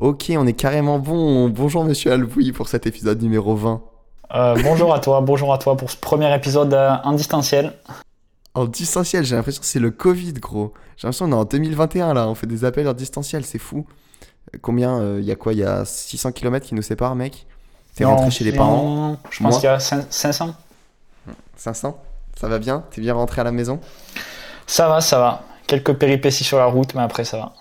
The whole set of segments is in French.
Ok, on est carrément bon. Bonjour Monsieur Alvoui pour cet épisode numéro 20. Euh, bonjour à toi, bonjour à toi pour ce premier épisode euh, en distanciel. En distanciel, j'ai l'impression que c'est le Covid, gros. J'ai l'impression qu'on est en 2021 là, on fait des appels en distanciel, c'est fou. Euh, Combien Il y a quoi? Il y a 600 km qui nous séparent, mec? T'es rentré chez les non, parents Je pense qu'il y a cin- 500. 500 Ça va bien? T'es bien rentré à la maison? Ça va, ça va. Quelques péripéties sur la route, mais après ça va.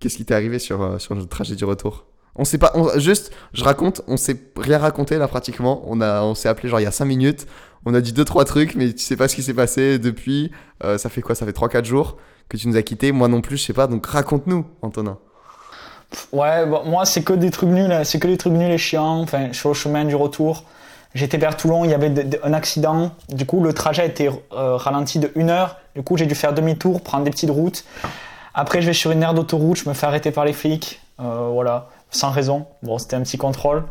Qu'est-ce qui t'est arrivé sur, euh, sur le trajet du retour On sait pas, on- juste, je raconte, on s'est rien raconté là pratiquement. On, a, on s'est appelé genre il y a 5 minutes. On a dit 2-3 trucs, mais tu sais pas ce qui s'est passé depuis. Euh, ça fait quoi? Ça fait 3-4 jours que tu nous as quittés. Moi non plus, je sais pas. Donc raconte-nous, Antonin. Ouais, moi c'est que des trucs nuls, hein. c'est que des trucs nuls et chiants. Enfin, sur le chemin du retour, j'étais vers Toulon, il y avait un accident. Du coup, le trajet a été euh, ralenti de une heure. Du coup, j'ai dû faire demi-tour, prendre des petites routes. Après, je vais sur une aire d'autoroute, je me fais arrêter par les flics. Euh, voilà, sans raison. Bon, c'était un petit contrôle.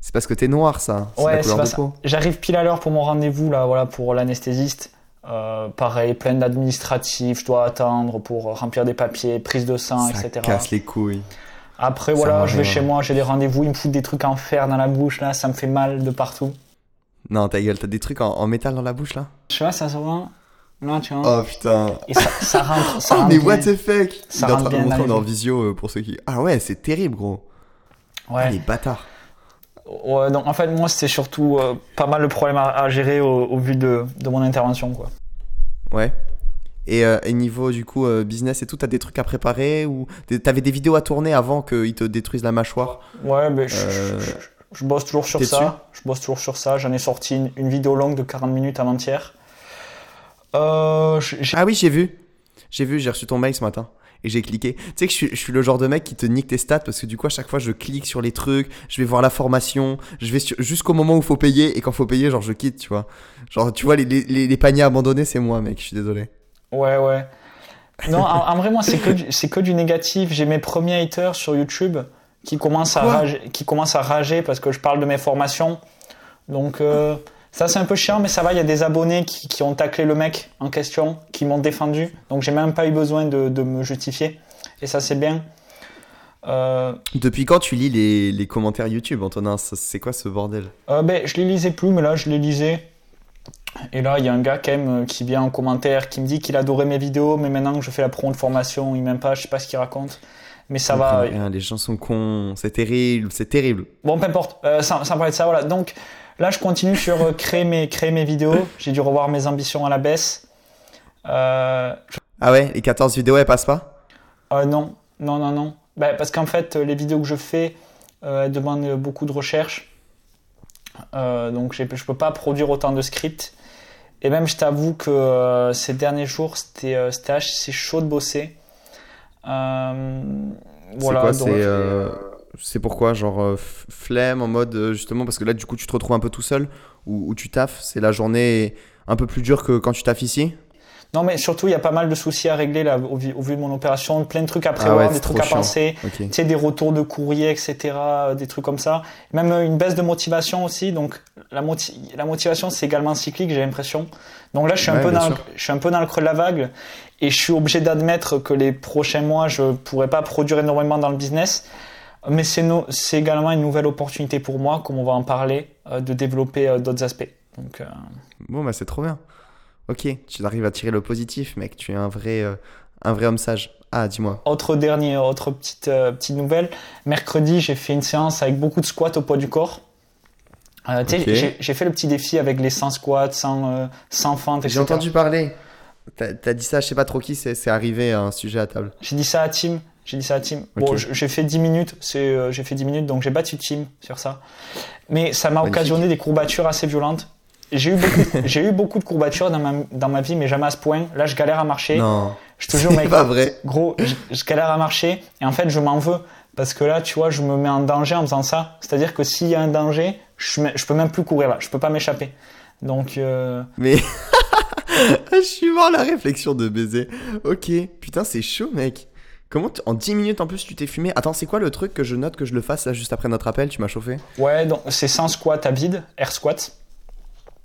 C'est parce que t'es noir, ça. Ouais, c'est pas ça. J'arrive pile à l'heure pour mon rendez-vous là, voilà, pour l'anesthésiste. Euh, pareil, plein d'administratifs, je dois attendre pour remplir des papiers, prise de sang, Ça etc. casse les couilles. Après Ça voilà, je vais chez moi, j'ai des rendez-vous, ils me foutent des trucs en fer dans la bouche là, ça me fait mal de partout. Non, ta gueule, t'as des trucs en, en métal dans la bouche là? Tu vois, ça se voit Là, tu vois. Oh putain. Et ça, ça rentre, ça Oh, rentre mais bien. what the fuck Ça Il est en rentre train de montrer, on est en visio euh, pour ceux qui. Ah ouais, c'est terrible, gros. Ah, Ouais. les bâtards. ouais. Donc en fait, moi, c'était surtout euh, pas mal de problèmes à, à gérer au, au vu de, de mon intervention, quoi. Ouais. Et, euh, et niveau du coup euh, business et tout, t'as des trucs à préparer ou t'avais des vidéos à tourner avant qu'ils te détruisent la mâchoire? Ouais, mais je, Euh, je- je- je bosse toujours sur ça. Je bosse toujours sur ça. J'en ai sorti une, une vidéo longue de 40 minutes avant-hier. Euh, Ah oui, j'ai vu. J'ai vu, j'ai reçu ton mail ce matin et j'ai cliqué. Tu sais que je suis, je suis le genre de mec qui te nique tes stats parce que du coup à chaque fois je clique sur les trucs, je vais voir la formation, je vais jusqu'au moment où faut payer et quand faut payer, genre je quitte, tu vois. Genre tu vois les, les, les- les paniers abandonnés, c'est moi, mec. Je suis désolé. Ouais, ouais. Non, en, vrai, moi, c'est que, du- c'est que du négatif. J'ai mes premiers haters sur YouTube qui commencent, à rager, qui commencent à rager parce que je parle de mes formations. Donc, euh, ça, c'est un peu chiant, mais ça va. Il y a des abonnés qui, qui ont taclé le mec en question, qui m'ont défendu. Donc, j'ai même pas eu besoin de, de me justifier. Et ça, c'est bien. Euh, Depuis quand tu lis les, les commentaires YouTube, Antonin? C'est quoi ce bordel? Euh, ben, je les lisais plus, mais là, je les lisais. Et là, il y a un gars quand même euh, qui vient en commentaire, qui me dit qu'il adorait mes vidéos, mais maintenant que je fais la promo de formation, il m'aime pas, je sais pas ce qu'il raconte. Mais ça va. rien, les gens sont cons, c'est terrible, c'est terrible. Bon, peu importe, euh, sans, sans parler de ça, voilà. Donc là, je continue sur euh, créer, mes, créer mes vidéos. J'ai dû revoir mes ambitions à la baisse. Euh, Ah ouais, les 14 vidéos elles passent pas? Euh, non, non, non, non. Ben, parce qu'en fait, les vidéos que je fais euh, elles demandent beaucoup de recherche. Donc, je peux pas produire autant de scripts. Et même, je t'avoue que ces derniers jours, c'était assez chaud de bosser. Voilà, c'est quoi donc- C'est pourquoi Genre euh, flemme en mode euh, justement parce que là du coup tu te retrouves un peu tout seul ou, tu taffes C'est la journée un peu plus dure que quand tu taffes ici? Non, mais surtout, il y a pas mal de soucis à régler là, au, vu, au vu de mon opération, plein de trucs à Ah prévoir, ouais, des trucs à chiant. penser, tu sais, des retours de courrier, etc., euh, des trucs comme ça. Même une baisse de motivation aussi. Donc, la, moti- la motivation, c'est également cyclique, j'ai l'impression. Donc là, je suis, un peu dans le, je suis un peu dans le creux de la vague et je suis obligé d'admettre que les prochains mois, je pourrais pas produire énormément dans le business. Mais c'est no- également une nouvelle opportunité pour moi, comme on va en parler, euh, de développer euh, d'autres aspects. Donc, euh, Bon bah c'est trop bien. Ok, tu arrives à tirer le positif, mec. Tu es un vrai, un vrai homme sage. Ah, dis-moi. Autre dernier, autre petite, petite nouvelle. Mercredi, j'ai fait une séance avec beaucoup de squats au poids du corps. Euh, tu sais, Ok. j'ai- fait le petit défi avec les 100 squats, 100, euh, 100 fentes, etc. J'ai entendu parler. T'as dit ça, je sais pas trop qui, c'est arrivé à un sujet à table. J'ai dit ça à Tim. J'ai dit ça à Tim. Bon, j'ai fait 10 minutes. C'est, euh, j'ai fait 10 minutes, donc j'ai battu Tim sur ça. Mais ça m'a occasionné des courbatures assez violentes. J'ai eu beaucoup, j'ai eu beaucoup de courbatures dans ma, dans ma vie, mais jamais à ce point. Là, je galère à marcher. Non, Je te jure, mec. pas vrai. Gros, je, je galère à marcher et en fait, je m'en veux parce que là, tu vois, je me mets en danger en faisant ça. C'est-à-dire que s'il y a un danger, je, je peux même plus courir là, je peux pas m'échapper. Donc, euh, Mais je suis mort la réflexion de baiser. Ok, putain, c'est chaud, mec. Comment tu- en 10 minutes en plus tu t'es fumé? Attends, c'est quoi le truc que je note que je le fasse là juste après notre appel? Tu m'as chauffé ouais, donc c'est 100 squats à vide, air squat.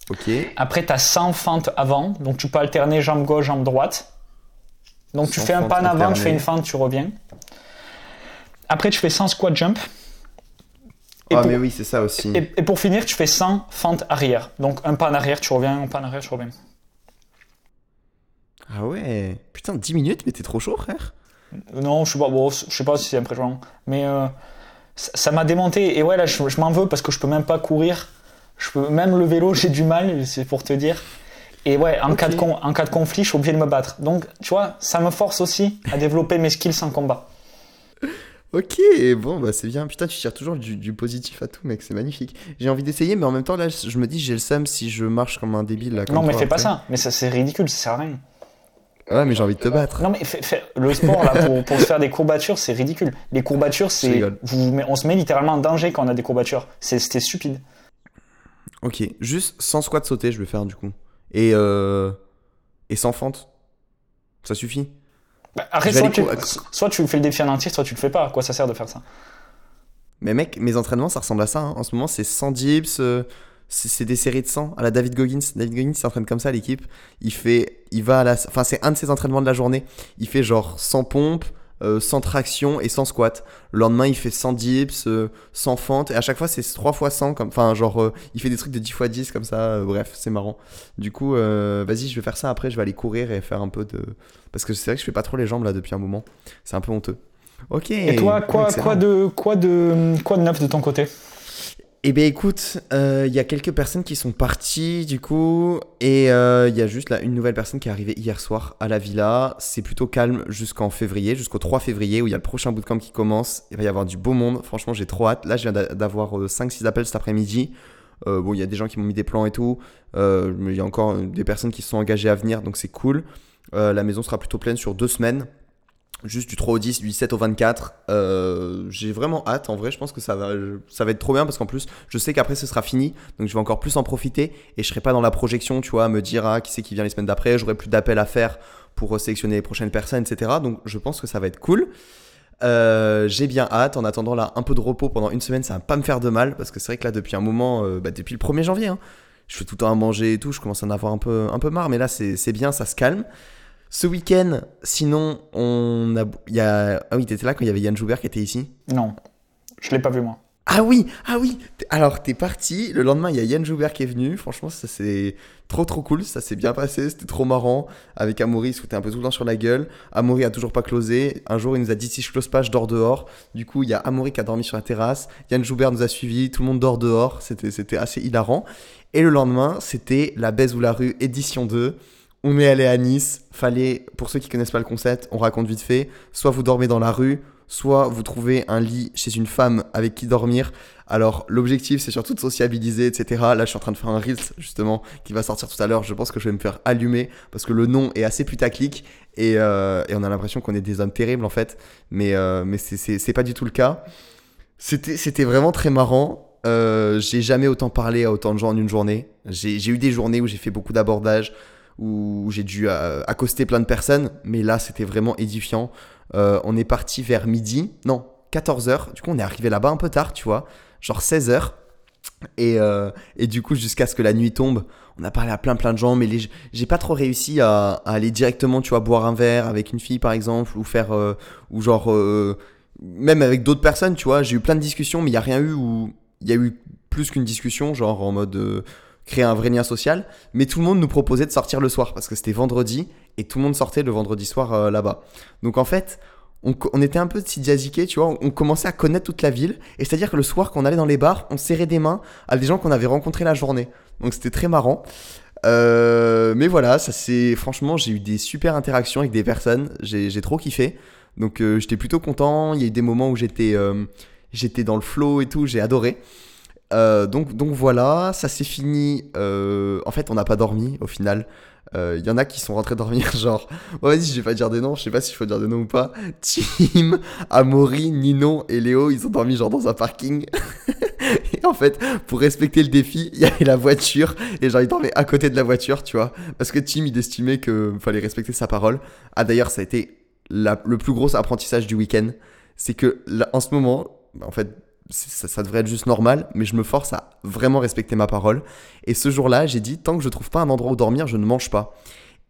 Ok. Après, tu as 100 fentes avant, donc tu peux alterner jambe gauche, jambe droite. Donc tu 100 fais un pas en avant, tu fais une fente, tu reviens. Après, tu fais 100 squat jump. Et, Ah, pour, mais oui, c'est ça aussi. et- et pour finir, tu fais 100 fentes arrière. Donc un pas en arrière, tu reviens, un pas en arrière, tu reviens. Ah ouais. Putain, 10 minutes, mais t'es trop chaud, frère. Non, je sais pas, bon, je sais pas si c'est impressionnant. Mais euh, ça m'a démonté. Et ouais, là, je, je m'en veux parce que je peux même pas courir. Je peux, même le vélo, j'ai du mal, c'est pour te dire. Et ouais, en, cas de con- en cas de conflit, je suis obligé de me battre. Donc, tu vois, ça me force aussi à développer mes skills en combat. Ok, bon, bah c'est bien. Putain, tu tires toujours du, du positif à tout, mec, c'est magnifique. J'ai envie d'essayer, mais en même temps, là, je me dis, j'ai le seum si je marche comme un débile. Là, comme non, mais toi, fais pas ça. Mais ça, c'est ridicule, ça sert à rien. Ouais, mais j'ai envie de te battre. Non, mais le sport, là, pour, pour se faire des courbatures, c'est ridicule. Les courbatures, c'est. On se met littéralement en danger quand on a des courbatures. C'est- C'était stupide. Ok, juste sans squat sauter, je vais faire du coup. Et, euh... et sans fente. Ça suffit? Bah, vais soit tu, soit tu fais le défi en entier, soit tu le fais pas. À quoi ça sert de faire ça? Mais mec, mes entraînements, ça ressemble à ça. hein. En ce moment, c'est 100 dips, euh, c'est des séries de 100 à la David Goggins. David Goggins, s'entraîne comme ça, l'équipe. Il fait, il va à la, enfin, c'est un de ses entraînements de la journée. Il fait genre 100 pompes, euh, 100 traction et 100 squat. Le lendemain, il fait 100 dips, euh, 100 fentes. Et à chaque fois, c'est 3 fois 100. Comme, enfin, genre, euh, il fait des trucs de 10 fois 10 comme ça. euh, bref, c'est marrant. Du coup, euh, vas-y, je vais faire ça. Après, je vais aller courir et faire un peu de. Parce que c'est vrai que je fais pas trop les jambes là depuis un moment. C'est un peu honteux. Ok. Et toi, quoi, excellent. quoi, de, quoi, de, quoi de neuf de ton côté? Eh bien écoute, euh, il y a quelques personnes qui sont parties du coup, et euh, il y a juste là une nouvelle personne qui est arrivée hier soir à la villa. C'est plutôt calme jusqu'en février, jusqu'au 3 février où il y a le prochain bootcamp qui commence. Il va y avoir du beau monde, franchement j'ai trop hâte. Là je viens d'a- d'avoir 5-6 appels cet après-midi. Euh, bon, il y a des gens qui m'ont mis des plans et tout, euh, mais il y a encore euh, des personnes qui se sont engagées à venir, donc c'est cool. Euh, la maison sera plutôt pleine sur deux semaines. Juste du 3 au 10, du 17 au 24. Euh, j'ai vraiment hâte. En vrai, je pense que ça va, ça va être trop bien parce qu'en plus, je sais qu'après ce sera fini. Donc je vais encore plus en profiter et je serai pas dans la projection, tu vois, à me dire ah, qui c'est qui vient les semaines d'après. J'aurai plus d'appels à faire pour sélectionner les prochaines personnes, etc. Donc je pense que ça va être cool. Euh, j'ai bien hâte. En attendant là, un peu de repos pendant une semaine, ça va pas me faire de mal parce que c'est vrai que là, depuis un moment, euh, bah, depuis le 1er janvier, hein, je fais tout le temps à manger et tout. Je commence à en avoir un peu, un peu marre, mais là, c'est bien, ça se calme. Ce week-end, sinon, on a, y a, ah oui, t'étais là quand il y avait Yann Joubert qui était ici? Non, je l'ai pas vu moi. Ah oui, ah oui. Alors t'es parti. Le lendemain, il y a Yann Joubert qui est venu. Franchement, ça c'est trop trop cool. Ça s'est bien passé. C'était trop marrant. Avec Amaury, il se foutait un peu tout le temps sur la gueule. Amaury a toujours pas closé. Un jour, il nous a dit si je close pas, je dors dehors. Du coup, il y a Amaury qui a dormi sur la terrasse. Yann Joubert nous a suivis. Tout le monde dort dehors. C'était c'était assez hilarant. Et le lendemain, c'était la baise ou la rue édition 2. On est allé à Nice. Fallait, pour ceux qui connaissent pas le concept, on raconte vite fait. Soit vous dormez dans la rue, soit vous trouvez un lit chez une femme avec qui dormir. Alors, l'objectif, c'est surtout de sociabiliser, etc. Là, je suis en train de faire un Reels, justement, qui va sortir tout à l'heure. Je pense que je vais me faire allumer parce que le nom est assez putaclic et, euh, et on a l'impression qu'on est des hommes terribles, en fait. Mais, euh, mais c'est- pas du tout le cas. C'était vraiment très marrant. Euh, j'ai jamais autant parlé à autant de gens en une journée. J'ai eu des journées où j'ai fait beaucoup d'abordages, où j'ai dû euh, accoster plein de personnes, mais là, c'était vraiment édifiant. Euh, on est parti vers midi, non, 14h. Du coup, on est arrivé là-bas un peu tard, tu vois, genre 16h. Et, euh, et du coup, jusqu'à ce que la nuit tombe, on a parlé à plein plein de gens, mais j'ai pas trop réussi à, aller directement, tu vois, boire un verre avec une fille par exemple, ou faire, ou genre, même avec d'autres personnes, tu vois. J'ai eu plein de discussions, mais il y a rien eu où il y a eu plus qu'une discussion, genre en mode créer un vrai lien social. Mais tout le monde nous proposait de sortir le soir parce que c'était vendredi et tout le monde sortait le vendredi soir euh, là-bas. Donc en fait, on, était un peu sidiaziqués, tu vois. On, commençait à connaître toute la ville. Et c'est-à-dire que le soir, quand on allait dans les bars, on serrait des mains à des gens qu'on avait rencontrés la journée. Donc c'était très marrant. Euh, mais voilà, ça c'est franchement, j'ai eu des super interactions avec des personnes. J'ai j'ai trop kiffé. Donc euh, j'étais plutôt content. Il y a eu des moments où j'étais euh, j'étais dans le flow et tout. J'ai adoré. Euh, donc, donc voilà, ça s'est fini. euh, en fait, on n'a pas dormi au final. Il y en a qui sont rentrés dormir, genre, bon, vas-y, je vais pas dire des noms, je sais pas si je faut dire des noms ou pas. Tim, Amaury, Nino et Léo, ils ont dormi genre dans un parking. et en fait, pour respecter le défi, il y avait la voiture et genre ils dormaient à côté de la voiture, tu vois. Parce que Tim, il estimait qu'il fallait respecter sa parole. Ah d'ailleurs, ça a été la- le plus gros apprentissage du week-end. C'est que là, en ce moment, en fait, ça, ça devrait être juste normal, mais je me force à vraiment respecter ma parole. Et ce jour-là, j'ai dit, tant que je trouve pas un endroit où dormir, je ne mange pas.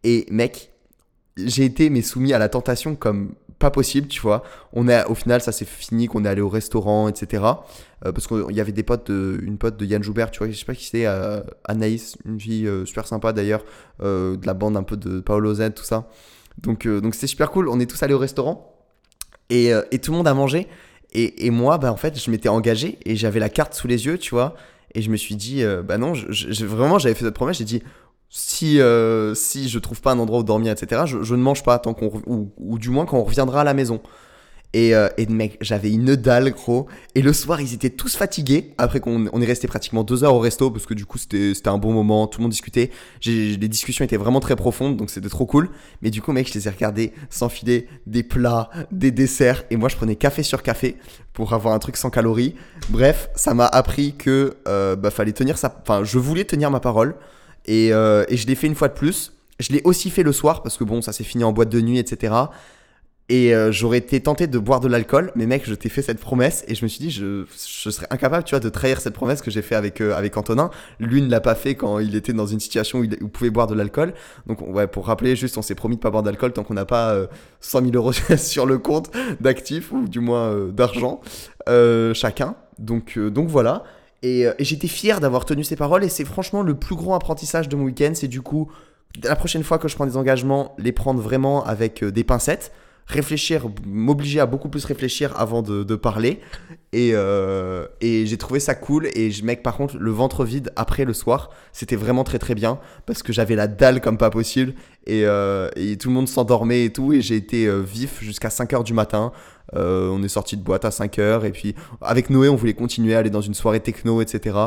Et mec, j'ai été mais soumis à la tentation comme pas possible, tu vois. On est, au final, ça s'est fini qu'on est allé au restaurant, etc. Euh, parce qu'il y avait des potes, de, une pote de Yann Joubert, tu vois, je sais pas qui c'était, euh, Anaïs, une fille euh, super sympa d'ailleurs, de la bande un peu de Paolo Z, tout ça. Donc, donc super cool. On est tous allés au restaurant et, et tout le monde a mangé. Et, moi, bah, en fait, je m'étais engagé et j'avais la carte sous les yeux, tu vois. Et je me suis dit, bah non, vraiment, j'avais fait cette promesse. J'ai dit, si, euh, si je trouve pas un endroit où dormir, etc., je, je ne mange pas tant qu'on. Ou, ou, du moins quand on reviendra à la maison. Et, euh, et mec, j'avais une dalle, gros. Et le soir, ils étaient tous fatigués. Après qu'on on est resté pratiquement deux heures au resto, parce que du coup, c'était un bon moment, tout le monde discutait. Les discussions étaient vraiment très profondes, donc c'était trop cool. Mais du coup, mec, je les ai regardés s'enfiler des plats, des desserts. Et moi, je prenais café sur café pour avoir un truc sans calories. Bref, ça m'a appris que euh, bah, fallait tenir ça. Enfin, je voulais tenir ma parole. Et, euh, et je l'ai fait une fois de plus. Je l'ai aussi fait le soir parce que bon, ça s'est fini en boîte de nuit, etc. Et euh, j'aurais été tenté de boire de l'alcool, mais mec, je t'ai fait cette promesse et je me suis dit, je, je serais incapable, tu vois, de trahir cette promesse que j'ai fait avec euh, avec Antonin. Lui ne l'a pas fait quand il était dans une situation où il, pouvait boire de l'alcool. Donc ouais, pour rappeler, juste, on s'est promis de pas boire d'alcool tant qu'on n'a pas euh, 100 000 euros sur le compte d'actifs ou du moins euh, d'argent chacun. Donc donc voilà. Et, et j'étais fier d'avoir tenu ces paroles et c'est franchement le plus gros apprentissage de mon week-end. C'est du coup la prochaine fois que je prends des engagements, les prendre vraiment avec des pincettes réfléchir, m'obliger à beaucoup plus réfléchir avant de, de parler. Et, euh, et j'ai trouvé ça cool. Et je, mec, par contre, le ventre vide après le soir, c'était vraiment très très bien parce que j'avais la dalle comme pas possible. Et, euh, et tout le monde s'endormait et tout. Et j'ai été euh, vif jusqu'à 5 heures du matin. Euh, on est sorti de boîte à 5 heures. Et puis, avec Noé, on voulait continuer à aller dans une soirée techno, etc.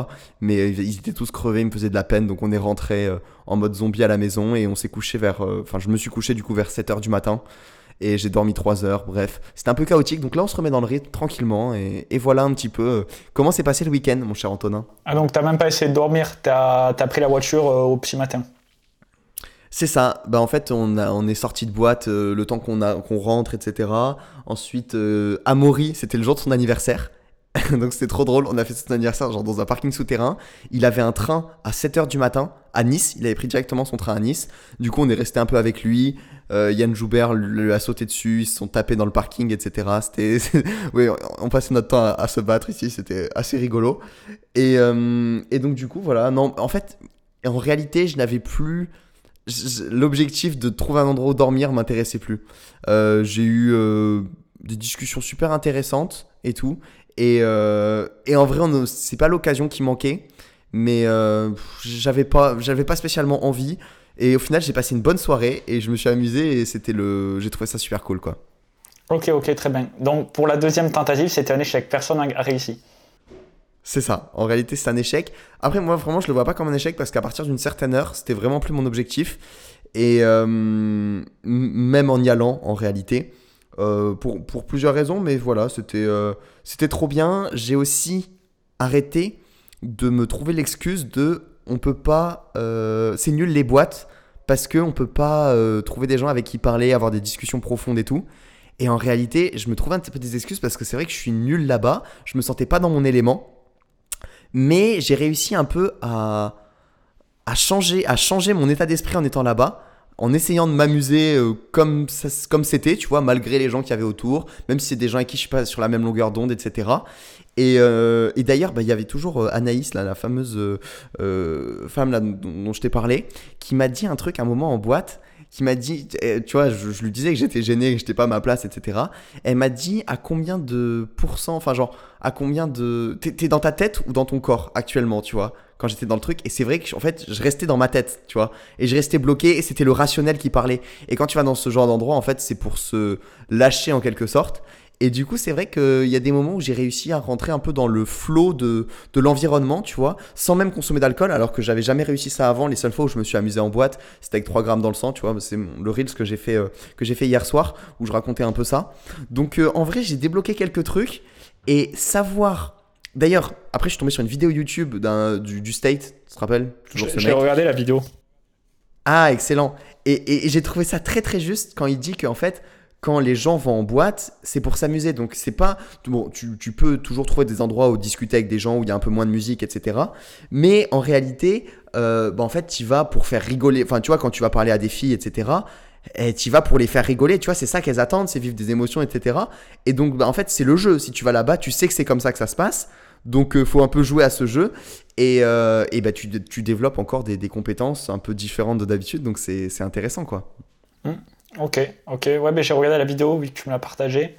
Mais ils étaient tous crevés, ils me faisaient de la peine. Donc, on est rentré en mode zombie à la maison. Et on s'est couché vers. Enfin, je me suis couché du coup vers 7 heures du matin et j'ai dormi 3 heures. Bref, c'était un peu chaotique. Donc là, on se remet dans le rythme tranquillement et, voilà un petit peu euh, comment s'est passé le week-end, mon cher Antonin? Ah, donc t'as même pas essayé de dormir, t'as as pris la voiture euh, au petit matin? C'est ça. Bah en fait, on, a, on est sorti de boîte euh, le temps qu'on qu'on rentre, etc. Ensuite, Amaury, c'était le jour de son anniversaire. Donc c'était trop drôle. On a fait son anniversaire genre dans un parking souterrain. Il avait un train à 7h du matin à Nice. Il avait pris directement son train à Nice. Du coup, on est resté un peu avec lui. Euh, Yann Joubert lui a sauté dessus, ils se sont tapés dans le parking, etc. C'était, oui, on passait notre temps à, se battre ici, c'était assez rigolo. Et, euh, et, donc du coup, voilà. Non, en fait, en réalité, je n'avais plus l'objectif de trouver un endroit où dormir m'intéressait plus. Euh, j'ai eu des discussions super intéressantes et tout. Et, et en vrai, c'est pas l'occasion qui manquait, mais j'avais pas, j'avais pas spécialement envie. Et au final, j'ai passé une bonne soirée et je me suis amusé et c'était le, j'ai trouvé ça super cool, quoi. Ok, ok, très bien. Donc pour la deuxième tentative, c'était un échec. Personne n'a réussi. C'est ça. En réalité, c'est un échec. Après, moi, vraiment, je le vois pas comme un échec parce qu'à partir d'une certaine heure, c'était vraiment plus mon objectif. Et euh, même en y allant, en réalité, euh, pour, pour, plusieurs raisons, mais voilà, c'était euh, c'était trop bien. J'ai aussi arrêté de me trouver l'excuse de on peut pas. Euh, c'est nul les boîtes parce qu'on peut pas euh, trouver des gens avec qui parler, avoir des discussions profondes et tout. Et en réalité, je me trouve un petit peu des excuses parce que c'est vrai que je suis nul là-bas. Je me sentais pas dans mon élément. Mais j'ai réussi un peu à, changer, à changer mon état d'esprit en étant là-bas en essayant de m'amuser euh, comme comme c'était, tu vois, malgré les gens qui y avait autour, même si c'est des gens avec qui je suis pas sur la même longueur d'onde, etc. Euh, et, d'ailleurs, bah, il y avait toujours euh, Anaïs, là, la fameuse femme là, dont, je t'ai parlé, qui m'a dit un truc un moment en boîte qui m'a dit, eh, tu vois, je, lui disais que j'étais gêné, que j'étais pas à ma place, etc. Elle m'a dit à combien de pourcents, enfin genre, à combien de... T'es dans ta tête ou dans ton corps actuellement, tu vois quand j'étais dans le truc. Et c'est vrai que, en fait, je restais dans ma tête, tu vois. Et je restais bloqué et c'était le rationnel qui parlait. Et quand tu vas dans ce genre d'endroit, en fait, c'est pour se lâcher en quelque sorte. Et du coup, c'est vrai qu'il y a des moments où j'ai réussi à rentrer un peu dans le flow de, de l'environnement, tu vois, sans même consommer d'alcool, alors que j'avais jamais réussi ça avant. Les seules fois où je me suis amusé en boîte, c'était avec 3 grammes dans le sang, tu vois. C'est le Reels que j'ai fait, euh, que j'ai fait hier soir, où je racontais un peu ça. Donc, euh, en vrai, j'ai débloqué quelques trucs. Et savoir D'ailleurs, après, je suis tombé sur une vidéo YouTube du, du State, tu te rappelles? J'ai regardé la vidéo. Ah, excellent. Et, j'ai trouvé ça très très juste quand il dit qu'en fait, quand les gens vont en boîte, c'est pour s'amuser. Donc, c'est pas. Bon, tu, peux toujours trouver des endroits où discuter avec des gens où il y a un peu moins de musique, etc. Mais en réalité, euh, bah, en fait, tu vas pour faire rigoler. Enfin, tu vois, quand tu vas parler à des filles, etc et tu vas pour les faire rigoler, tu vois, c'est ça qu'elles attendent, c'est vivre des émotions, etc. Et donc, bah, en fait, c'est le jeu. Si tu vas là-bas, tu sais que c'est comme ça que ça se passe. Donc, il faut un peu jouer à ce jeu. Et, et bah, tu, tu, développes encore des, des, compétences un peu différentes de d'habitude. Donc, c'est intéressant, quoi. Mmh. Ok, ok. Ouais, ben, j'ai regardé la vidéo, vu que tu me l'as partagée.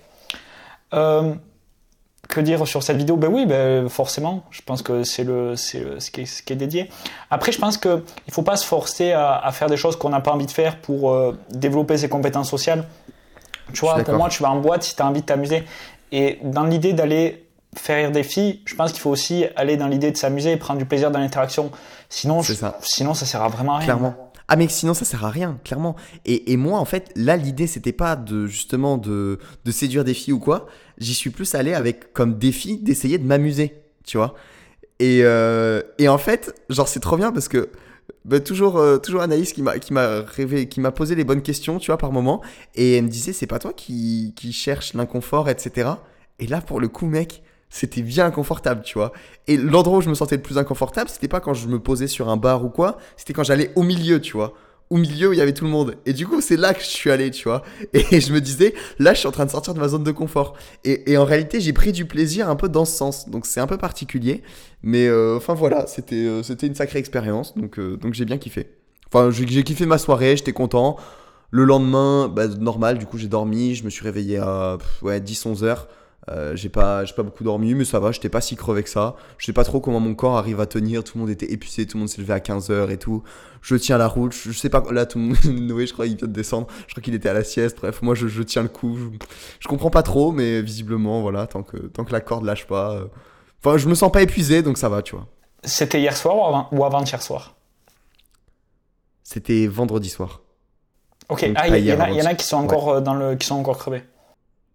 Euh, que dire sur cette vidéo? Ben oui, ben forcément. Je pense que c'est le, c'est ce, qui est, ce qui est dédié. Après, je pense que il faut pas se forcer à, à faire des choses qu'on n'a pas envie de faire pour euh, développer ses compétences sociales. Tu vois, pour moi, tu vas en boîte si tu as envie de t'amuser. Et dans l'idée d'aller faire rire des filles, je pense qu'il faut aussi aller dans l'idée de s'amuser et prendre du plaisir dans l'interaction. Sinon, ça. sinon, ça sert à vraiment à rien. Clairement. Ah mais sinon ça sert à rien, clairement. Et, et moi en fait, là l'idée c'était pas de justement de, de séduire des filles ou quoi. J'y suis plus allé avec comme défi d'essayer de m'amuser, tu vois. Et, euh, et en fait, genre c'est trop bien parce que bah, toujours, euh, toujours Anaïs qui m'a, qui m'a qui m'a posé les bonnes questions, tu vois, par moment. Et elle me disait, c'est pas toi qui, qui cherche l'inconfort, etc. Et là, pour le coup, mec, c'était bien inconfortable, tu vois. Et l'endroit où je me sentais le plus inconfortable, c'était pas quand je me posais sur un bar ou quoi, c'était quand j'allais au milieu, tu vois. Au milieu où il y avait tout le monde. Et du coup, c'est là que je suis allé, tu vois. Et je me disais, là, je suis en train de sortir de ma zone de confort. Et, en réalité, j'ai pris du plaisir un peu dans ce sens. Donc, c'est un peu particulier. Mais euh, enfin, voilà, c'était euh, c'était une sacrée expérience. Donc, euh, donc j'ai bien kiffé. Enfin, j'ai kiffé ma soirée, j'étais content. Le lendemain, bah, normal, du coup, j'ai dormi. Je me suis réveillé à ouais, 10-11 heures. Euh, j'ai pas, j'ai pas beaucoup dormi, mais ça va, j'étais pas si crevé que ça. Je sais pas trop comment mon corps arrive à tenir. Tout le monde était épuisé, tout le monde s'est levé à 15h et tout. Je tiens la route, je, sais pas, là, tout le monde, Noé, je crois, il vient de descendre. Je crois qu'il était à la sieste. Bref, moi, je, je tiens le coup. Je, comprends pas trop, mais visiblement, voilà, tant que, tant que la corde lâche pas. Euh, enfin, je me sens pas épuisé, donc ça va, tu vois. C'était hier soir ou, avant, ou avant-hier soir? C'était vendredi soir. Ok, ah, il y, y, en a qui sont encore euh, dans le, qui sont encore crevés.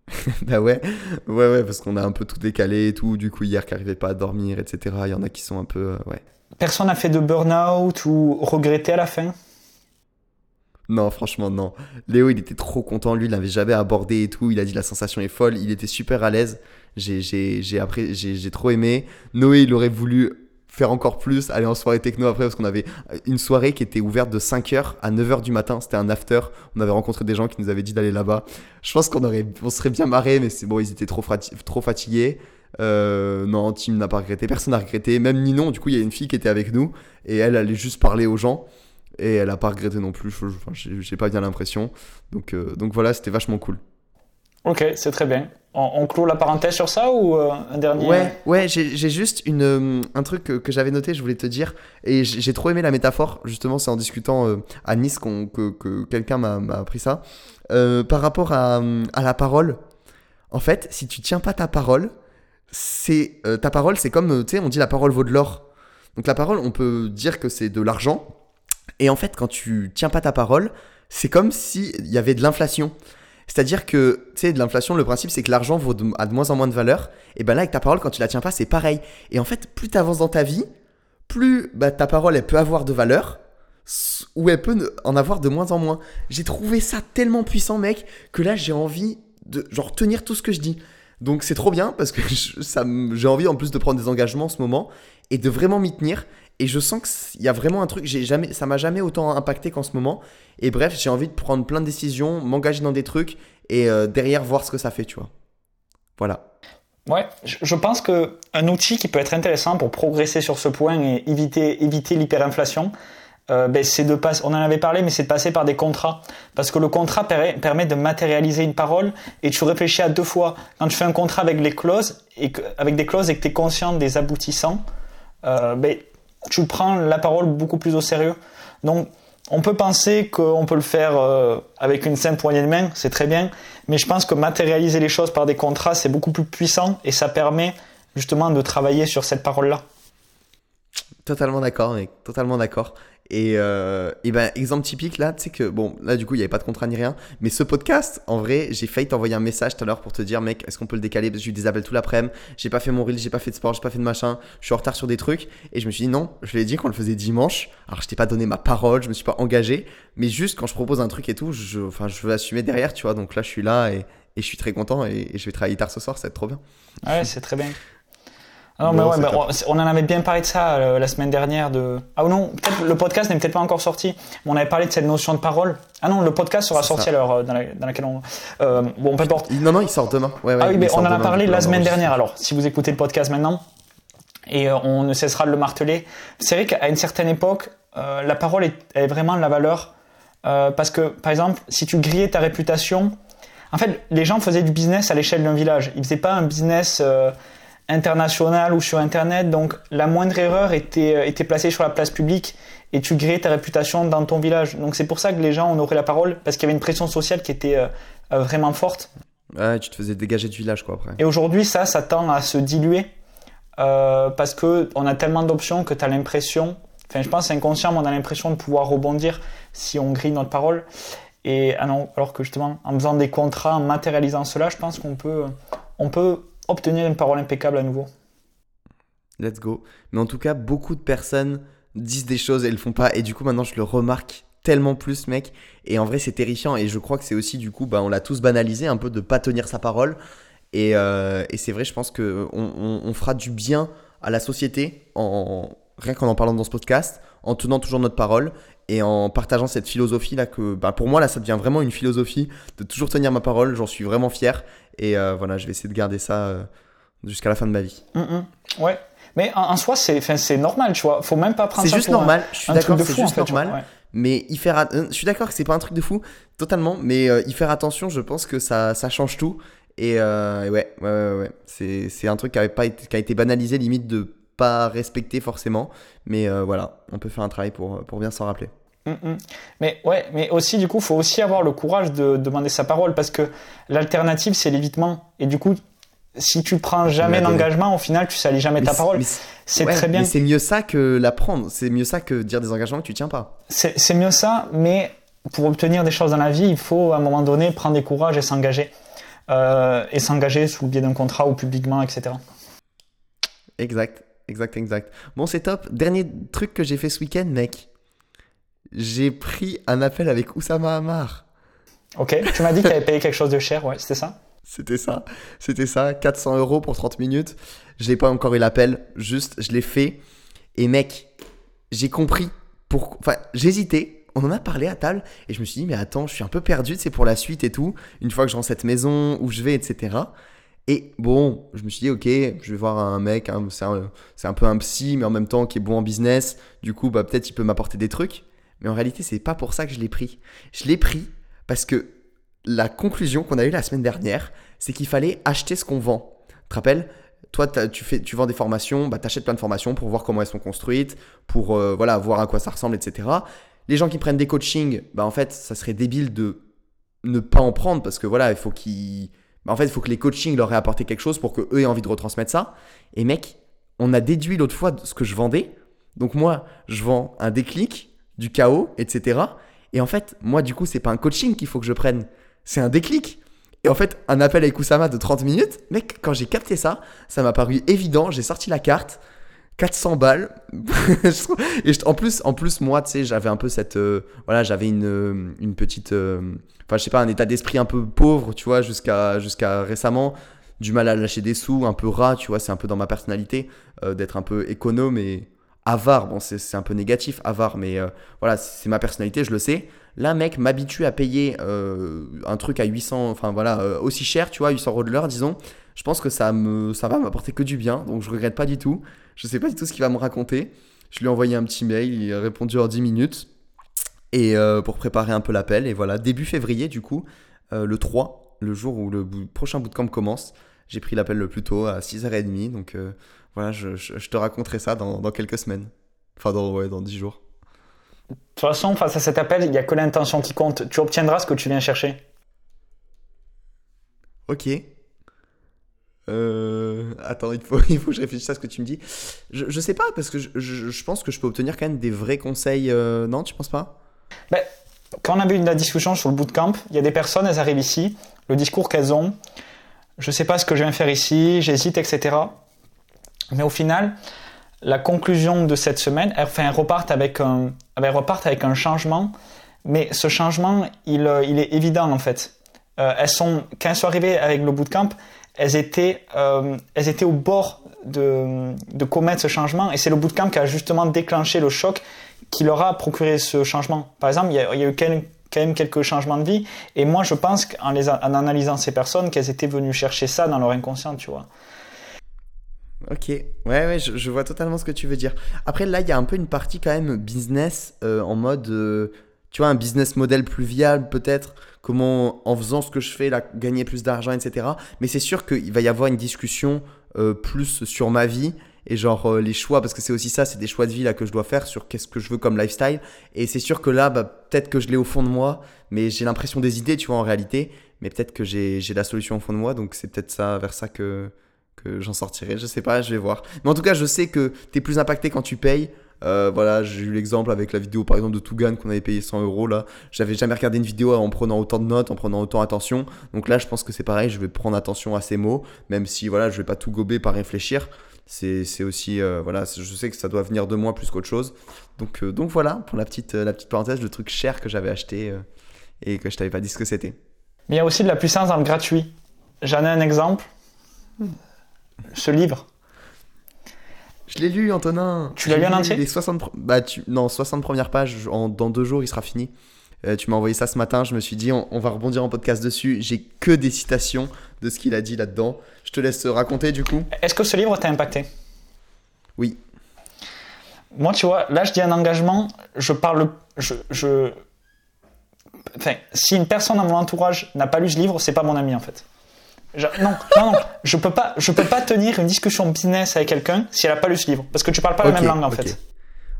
bah ouais, ouais, ouais, parce qu'on a un peu tout décalé et tout. Du coup, hier, qui n'arrivait pas à dormir, etc. Il y en a qui sont un peu, euh, ouais. Personne n'a fait de burn-out ou regretté à la fin? Non, franchement, non. Léo, il était trop content. Lui, il n'avait jamais abordé et tout. Il a dit la sensation est folle. Il était super à l'aise. J'ai, j'ai, j'ai, j'ai trop aimé. Noé, il aurait voulu faire encore plus, aller en soirée techno après, parce qu'on avait une soirée qui était ouverte de 5h à 9h du matin. C'était un after. On avait rencontré des gens qui nous avaient dit d'aller là-bas. Je pense qu'on aurait, on serait bien marré, mais c'est bon, ils étaient trop, trop fatigués. Euh, non, Tim n'a pas regretté, personne n'a regretté, même Ninon. Du coup, il y a une fille qui était avec nous et elle allait juste parler aux gens et elle a pas regretté non plus. J'ai pas bien l'impression. Donc, euh, donc voilà, c'était vachement cool. Ok, c'est très bien. On, clôt la parenthèse sur ça ou euh, un dernier Ouais, ouais j'ai juste une, euh, un truc que, j'avais noté, je voulais te dire. Et j'ai trop aimé la métaphore, justement, c'est en discutant euh, à Nice que, que quelqu'un m'a appris ça. par rapport à, à, la parole, en fait, si tu tiens pas ta parole, c'est ta parole, c'est comme, tu sais, on dit la parole vaut de l'or. Donc la parole, on peut dire que c'est de l'argent. Et en fait, quand tu tiens pas ta parole, c'est comme s'il y avait de l'inflation. C'est-à-dire que, tu sais, de l'inflation, le principe, c'est que l'argent a de moins en moins de valeur. Et ben là, avec ta parole, quand tu la tiens pas, c'est pareil. Et en fait, plus tu avances dans ta vie, plus bah, ta parole, elle peut avoir de valeur, ou elle peut en avoir de moins en moins. J'ai trouvé ça tellement puissant, mec, que là, j'ai envie de, genre, tenir tout ce que je dis. Donc c'est trop bien parce que j'ai envie en plus de prendre des engagements en ce moment et de vraiment m'y tenir. Et je sens qu'il y a vraiment un truc, j'ai jamais, ça m'a jamais autant impacté qu'en ce moment. Et bref, j'ai envie de prendre plein de décisions, m'engager dans des trucs et euh, derrière voir ce que ça fait, tu vois. Voilà. Ouais, je pense que un outil qui peut être intéressant pour progresser sur ce point et éviter, éviter l'hyperinflation, euh, ben c'est de passer, on en avait parlé, mais c'est de passer par des contrats. Parce que le contrat permet de matérialiser une parole et tu réfléchis à deux fois. Quand tu fais un contrat avec les clauses et avec des clauses et que tu es conscient des aboutissants, euh, ben, tu prends la parole beaucoup plus au sérieux. Donc, on peut penser qu'on peut le faire euh, avec une simple poignée de main, c'est très bien, mais je pense que matérialiser les choses par des contrats, c'est beaucoup plus puissant et ça permet justement de travailler sur cette parole-là. Totalement d'accord, mec, totalement d'accord. Et, euh, et ben, exemple typique là, tu sais que, bon, là du coup, il n'y avait pas de contrat ni rien, mais ce podcast, en vrai, j'ai failli t'envoyer un message tout à l'heure pour te dire, mec, est-ce qu'on peut le décaler? Parce que j'ai eu des appels tout l'après-midi, j'ai pas fait mon reel, j'ai pas fait de sport, j'ai pas fait de machin, je suis en retard sur des trucs, et je me suis dit, non, je l'ai dit qu'on le faisait dimanche, alors je t'ai pas donné ma parole, je me suis pas engagé, mais juste quand je propose un truc et tout, je, veux assumer derrière, tu vois, donc là, je suis là et, et je suis très content et, je vais travailler tard ce soir, ça va être trop bien. Ouais, c'est très bien. Ah non, mais ouais, bah, on en avait bien parlé de ça euh, la semaine dernière. De... Ah ou non, peut-être le podcast n'est peut-être pas encore sorti. Mais on avait parlé de cette notion de parole. Ah non, le podcast sera sorti ça. à l'heure euh, dans, la- dans laquelle on. Euh, bon, peu importe. Non, non, il sort demain. Ouais, ouais, ah oui, mais on en a parlé la semaine dernière. Alors, si vous écoutez le podcast maintenant, et euh, on ne cessera de le marteler. C'est vrai qu'à une certaine époque, la parole est, est vraiment la valeur. Parce que, par exemple, si tu grillais ta réputation, en fait, les gens faisaient du business à l'échelle d'un village. Ils faisaient pas un business international ou sur Internet. Donc, la moindre erreur était, euh, était placée sur la place publique et tu grillais ta réputation dans ton village. Donc, c'est pour ça que les gens honoraient la parole parce qu'il y avait une pression sociale qui était euh, euh, vraiment forte. Ouais, tu te faisais dégager du village, quoi, après. Et aujourd'hui, ça, ça tend à se diluer euh, parce que on a tellement d'options que tu as l'impression, enfin, je pense inconscient, mais on a l'impression de pouvoir rebondir si on grille notre parole. Et ah alors que justement, en faisant des contrats, en matérialisant cela, je pense qu'on peut, on peut obtenir une parole impeccable à nouveau. Let's go. Mais en tout cas, beaucoup de personnes disent des choses et le font pas. Et du coup, maintenant, je le remarque tellement plus, mec. Et en vrai, c'est terrifiant. Et je crois que c'est aussi, du coup, bah, on l'a tous banalisé un peu de pas tenir sa parole. Et, euh, c'est vrai, je pense que on, on- on fera du bien à la société en rien qu'en en parlant dans ce podcast, en tenant toujours notre parole et en partageant cette philosophie là que, bah, pour moi là, ça devient vraiment une philosophie de toujours tenir ma parole. J'en suis vraiment fier. Et euh, voilà, je vais essayer de garder ça euh, jusqu'à la fin de ma vie. Hum, hum. Ouais. Mais en, en soi, c'est, normal, tu vois. Faut même pas prendre C'est ça juste pour un- normal. Je suis d'accord, c'est en juste fait, normal. Ouais. Mais y faire, euh, je suis d'accord que c'est pas un truc de fou, totalement. Mais euh, y faire attention, je pense que ça, ça change tout. Et, euh, ouais, ouais, ouais, ouais. C'est, c'est un truc qui, avait pas été, qui a été banalisé, limite de pas respecter forcément. Mais euh, voilà, on peut faire un travail pour, pour bien s'en rappeler. Mm, mm. Mais ouais, mais aussi du coup, faut aussi avoir le courage de demander sa parole parce que l'alternative c'est l'évitement. Et du coup, si tu prends jamais d'engagement, au final, tu salis jamais Mais ta c'est- parole. C'est ouais, très bien. Mais c'est mieux ça que la prendre. C'est mieux ça que dire des engagements que tu tiens pas. C'est c'est mieux ça, mais pour obtenir des choses dans la vie, il faut à un moment donné prendre des courages et s'engager. Euh, et s'engager sous le biais d'un contrat ou publiquement, etc. Exact, exact, exact. Bon, c'est top. Dernier truc que j'ai fait ce week-end, mec. J'ai pris un appel avec Oussama Hamar. Ok, tu m'as dit que tu avais payé quelque chose de cher, ouais, c'était ça? C'était ça, c'était ça, 400 euros pour 30 minutes. Je n'ai pas encore eu l'appel, juste je l'ai fait. Et mec, j'ai compris pour... Enfin, j'hésitais, on en a parlé à table, et je me suis dit, mais attends, je suis un peu perdu, c'est pour la suite et tout, une fois que je rentre cette maison, où je vais, etc. Et bon, je me suis dit, ok, je vais voir un mec, hein, c'est un, un peu un psy, mais en même temps qui est bon en business, du coup, bah, peut-être il peut m'apporter des trucs. Mais en réalité, c'est pas pour ça que je l'ai pris. Je l'ai pris parce que la conclusion qu'on a eue la semaine dernière, c'est qu'il fallait acheter ce qu'on vend. Tu te rappelles? Toi, tu, fais, tu vends des formations, bah, tu achètes plein de formations pour voir comment elles sont construites, pour euh, voilà, voir à quoi ça ressemble, etc. Les gens qui prennent des coachings, bah, en fait, ça serait débile de ne pas en prendre parce que voilà, il faut qu'ils. bah, en fait, faut que les coachings leur aient apporté quelque chose pour qu'eux aient envie de retransmettre ça. Et mec, on a déduit l'autre fois ce que je vendais. Donc moi, je vends un déclic, du chaos, etc. Et en fait, moi, du coup, c'est pas un coaching qu'il faut que je prenne, c'est un déclic. Et en fait, un appel avec Oussama de 30 minutes, mec, quand j'ai capté ça, ça m'a paru évident. J'ai sorti la carte, 400 balles. Et en plus, en plus, moi, tu sais, j'avais un peu cette, euh, voilà, j'avais une, euh, une petite, euh, enfin, je sais pas, un état d'esprit un peu pauvre, tu vois, jusqu'à, jusqu'à récemment, du mal à lâcher des sous, un peu rat, tu vois, c'est un peu dans ma personnalité d'être un peu économe et avare. Bon, c'est, un peu négatif, avare, mais euh, voilà, c'est ma personnalité, je le sais. Là, mec, m'habitue à payer euh, un truc à 800, enfin voilà, euh, aussi cher, tu vois, 800 euros de l'heure, disons. Je pense que ça, va m'apporter que du bien, donc je regrette pas du tout. Je sais pas du tout ce qu'il va me raconter. Je lui ai envoyé un petit mail, il a répondu en 10 minutes. Et pour préparer un peu l'appel, et voilà, début février, du coup, le 3, le jour où le prochain bootcamp commence, j'ai pris l'appel le plus tôt à 6h30, donc euh, voilà, je, je- je te raconterai ça dans, dans quelques semaines. Enfin, dans, ouais, dans 10 jours. De toute façon, face à cet appel, il n'y a que l'intention qui compte. Tu obtiendras ce que tu viens chercher. Ok. Euh, attends, il faut, il faut que je réfléchisse à ce que tu me dis. Je, je sais pas, parce que je, je- je pense que je peux obtenir quand même des vrais conseils. euh, non, tu penses pas? Ben, quand on avait eu la discussion sur le bootcamp, il y a des personnes, elles arrivent ici, le discours qu'elles ont, je sais pas ce que je viens faire ici, j'hésite, etc. Mais au final, la conclusion de cette semaine, elles, enfin, repartent avec un, changement, mais ce changement, il, euh, est évident en fait. Euh, elles sont, quand elles sont arrivées avec le bootcamp, elles étaient, euh, elles étaient au bord de, commettre ce changement. Et c'est le bootcamp qui a justement déclenché le choc qui leur a procuré ce changement. Par exemple, il y a, y a eu quand même quelques changements de vie. Et moi, je pense qu'en analysant ces personnes, qu'elles étaient venues chercher ça dans leur inconscient, tu vois. Ok, ouais, ouais, je, vois totalement ce que tu veux dire. Après, là, il y a un peu une partie quand même business euh, en mode, euh, tu vois, un business model plus viable peut-être, comment en faisant ce que je fais, gagner plus d'argent, etc. Mais c'est sûr qu'il va y avoir une discussion euh, plus sur ma vie et genre euh, les choix, parce que c'est aussi ça, c'est des choix de vie là que je dois faire sur qu'est-ce que je veux comme lifestyle. Et c'est sûr que là, bah, peut-être que je l'ai au fond de moi, mais j'ai l'impression des idées, tu vois, en réalité. Mais peut-être que j'ai la solution au fond de moi, donc c'est peut-être ça, vers ça que, que j'en sortirai. Je sais pas, je vais voir. Mais en tout cas, je sais que tu es plus impacté quand tu payes. Euh, voilà, j'ai eu l'exemple avec la vidéo par exemple de Tougan qu'on avait payé 100 euros là. J'avais jamais regardé une vidéo en prenant autant de notes, en prenant autant attention. Donc là, je pense que c'est pareil, je vais prendre attention à ces mots, même si voilà, je vais pas tout gober par réfléchir. C'est aussi, euh, voilà, je sais que ça doit venir de moi plus qu'autre chose. Donc, euh, donc voilà, pour la petite, la petite parenthèse, le truc cher que j'avais acheté et que je t'avais pas dit ce que c'était. Mais il y a aussi de la puissance dans le gratuit. J'en ai un exemple. Ce livre. Je l'ai lu, Antonin. Tu l'as lu en entier? les 60, bah, tu... Non, 60 premières pages. En... Dans deux jours, il sera fini. Euh, tu m'as envoyé ça ce matin. Je me suis dit, on, on va rebondir en podcast dessus. J'ai que des citations de ce qu'il a dit là-dedans. Je te laisse raconter du coup. Est-ce que ce livre t'a impacté? Oui. Moi, tu vois, là, je dis un engagement. Je parle. Je, je... Enfin, si une personne dans mon entourage n'a pas lu ce livre, c'est pas mon ami en fait. Je, non, non, non, je peux pas, je peux pas tenir une discussion business avec quelqu'un si elle a pas lu ce livre, parce que tu parles pas okay, la même langue en okay. fait.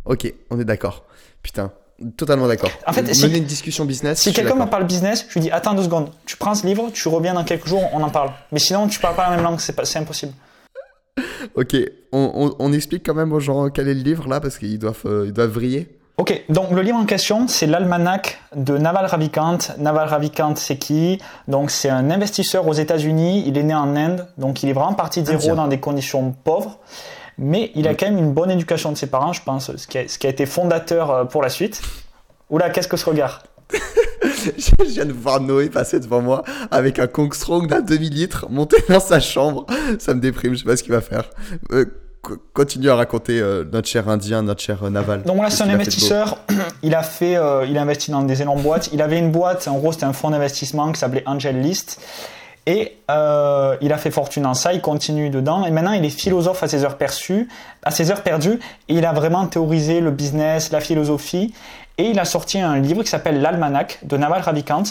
Ok, on est d'accord. Putain, totalement d'accord. En fait, Mener si, une discussion business. si quelqu'un me parle business, je lui dis attends deux secondes, tu prends ce livre, tu reviens dans quelques jours, on en parle. Mais sinon, tu parles pas la même langue, c'est impossible. Ok, on, on, on, explique quand même aux gens quel est le livre là, parce qu'ils doivent, euh, ils doivent vriller. Ok, donc le livre en question, c'est l'almanach de Naval Ravikant. Naval Ravikant, c'est qui? Donc c'est un investisseur aux États-Unis. Il est né en Inde, donc il est vraiment parti de zéro dans des conditions pauvres. Mais il a quand même une bonne éducation de ses parents, je pense, ce qui a, ce qui a été fondateur euh, pour la suite. Oula, qu'est-ce que ce regard Je viens de voir Noé passer devant moi avec un Kong Strong d'un demi-litre monté dans sa chambre. Ça me déprime, je sais pas ce qu'il va faire. Euh, continue à raconter euh, notre cher indien, notre cher euh, naval. Donc voilà, c'est un investisseur. Il a fait, euh, il a investi dans des énormes boîtes. Il avait une boîte, en gros, c'était un fonds d'investissement qui s'appelait Angel List. Et euh, il a fait fortune en ça, il continue dedans. Et maintenant, il est philosophe à ses heures perçues, à ses heures perdues. Il a vraiment théorisé le business, la philosophie. Et il a sorti un livre qui s'appelle L'Almanach de Naval Ravikant.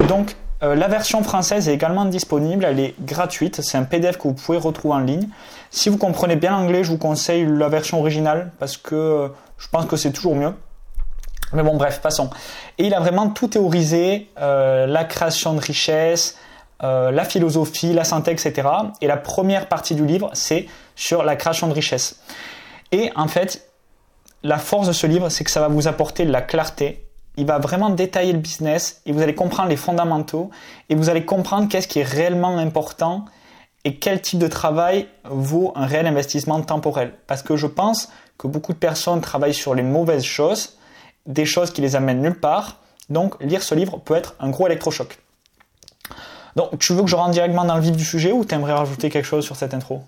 Donc, euh, la version française est également disponible, elle est gratuite, c'est un PDF que vous pouvez retrouver en ligne. Si vous comprenez bien l'anglais, je vous conseille la version originale parce que euh, je pense que c'est toujours mieux. Mais bon, bref, passons. Et il a vraiment tout théorisé, la création de richesse, euh, la philosophie, la santé, etc. Et la première partie du livre, c'est sur la création de richesse. Et en fait, la force de ce livre, c'est que ça va vous apporter de la clarté, il va vraiment détailler le business et vous allez comprendre les fondamentaux et vous allez comprendre qu'est-ce qui est réellement important et quel type de travail vaut un réel investissement temporel. Parce que je pense que beaucoup de personnes travaillent sur les mauvaises choses, des choses qui les amènent nulle part. Donc lire ce livre peut être un gros électrochoc. Donc tu veux que je rentre directement dans le vif du sujet ou tu aimerais rajouter quelque chose sur cette intro?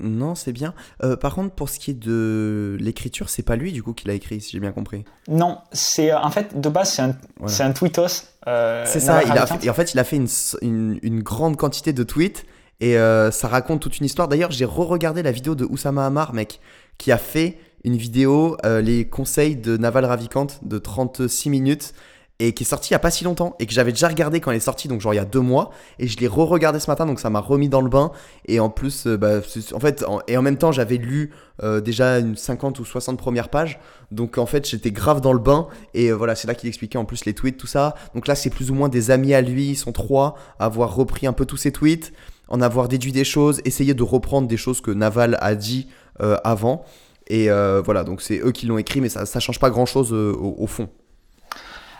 Non, c'est bien. Euh, par contre, pour ce qui est de l'écriture, c'est pas lui du coup qui l'a écrit, si j'ai bien compris. Non, c'est en fait de base c'est un, Voilà. c'est un tweetos. euh, C'est ça. Il a fait- et en fait, il a fait une, une, une grande quantité de tweets et euh, ça raconte toute une histoire. D'ailleurs, j'ai re-regardé la vidéo de Oussama Hamar, mec, qui a fait une vidéo euh, les conseils de Naval Ravikant de 36 minutes et qui est sortie il y a pas si longtemps et que j'avais déjà regardé quand elle est sortie, donc genre il y a deux mois et je l'ai re-regardé ce matin, donc ça m'a remis dans le bain et en plus, euh, bah, en fait, en- et en même temps, j'avais lu euh, déjà une 50 ou 60 premières pages, donc en fait, j'étais grave dans le bain et euh, voilà, c'est là qu'il expliquait en plus les tweets, tout ça. Donc là, c'est plus ou moins des amis à lui, ils sont trois, avoir repris un peu tous ses tweets, en avoir déduit des choses, essayer de reprendre des choses que Naval a dit euh, avant. Et voilà, donc c'est eux qui l'ont écrit, mais ça, ça change pas grand chose au fond.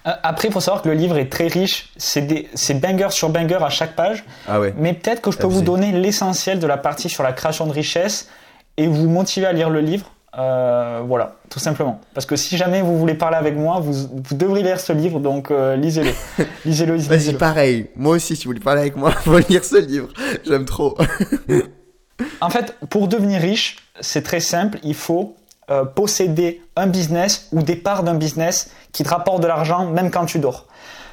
Euh, Après, il faut savoir que le livre est très riche. C'est banger sur banger à chaque page. Ah ouais. Mais peut-être que je peux vous donner l'essentiel de la partie sur la création de richesse et vous motiver à lire le livre. Euh, voilà, tout simplement. Parce que si jamais vous voulez parler avec moi, vous, vous devrez lire ce livre, donc euh, lisez-le. lisez-le, Vas-y, lisez-le. pareil. Moi aussi, si vous voulez parler avec moi, faut lire ce livre. J'aime trop. En fait, pour devenir riche, c'est très simple. Il faut euh, posséder un business ou des parts d'un business qui te rapporte de l'argent même quand tu dors.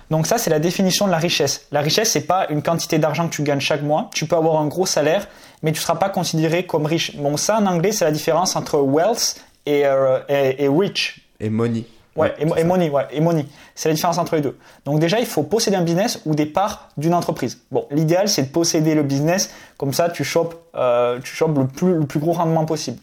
Donc ça, c'est la définition de la richesse. La richesse, c'est pas une quantité d'argent que tu gagnes chaque mois. Tu peux avoir un gros salaire, mais tu seras pas considéré comme riche. Bon, ça en anglais, c'est la différence entre wealth et, euh, et, et rich. Et money. Ouais, et, et money, ouais, et money. C'est la différence entre les deux. Donc déjà, il faut posséder un business ou des parts d'une entreprise. Bon, l'idéal, c'est de posséder le business. Comme ça, tu chopes, euh, tu chopes le plus, le plus gros rendement possible.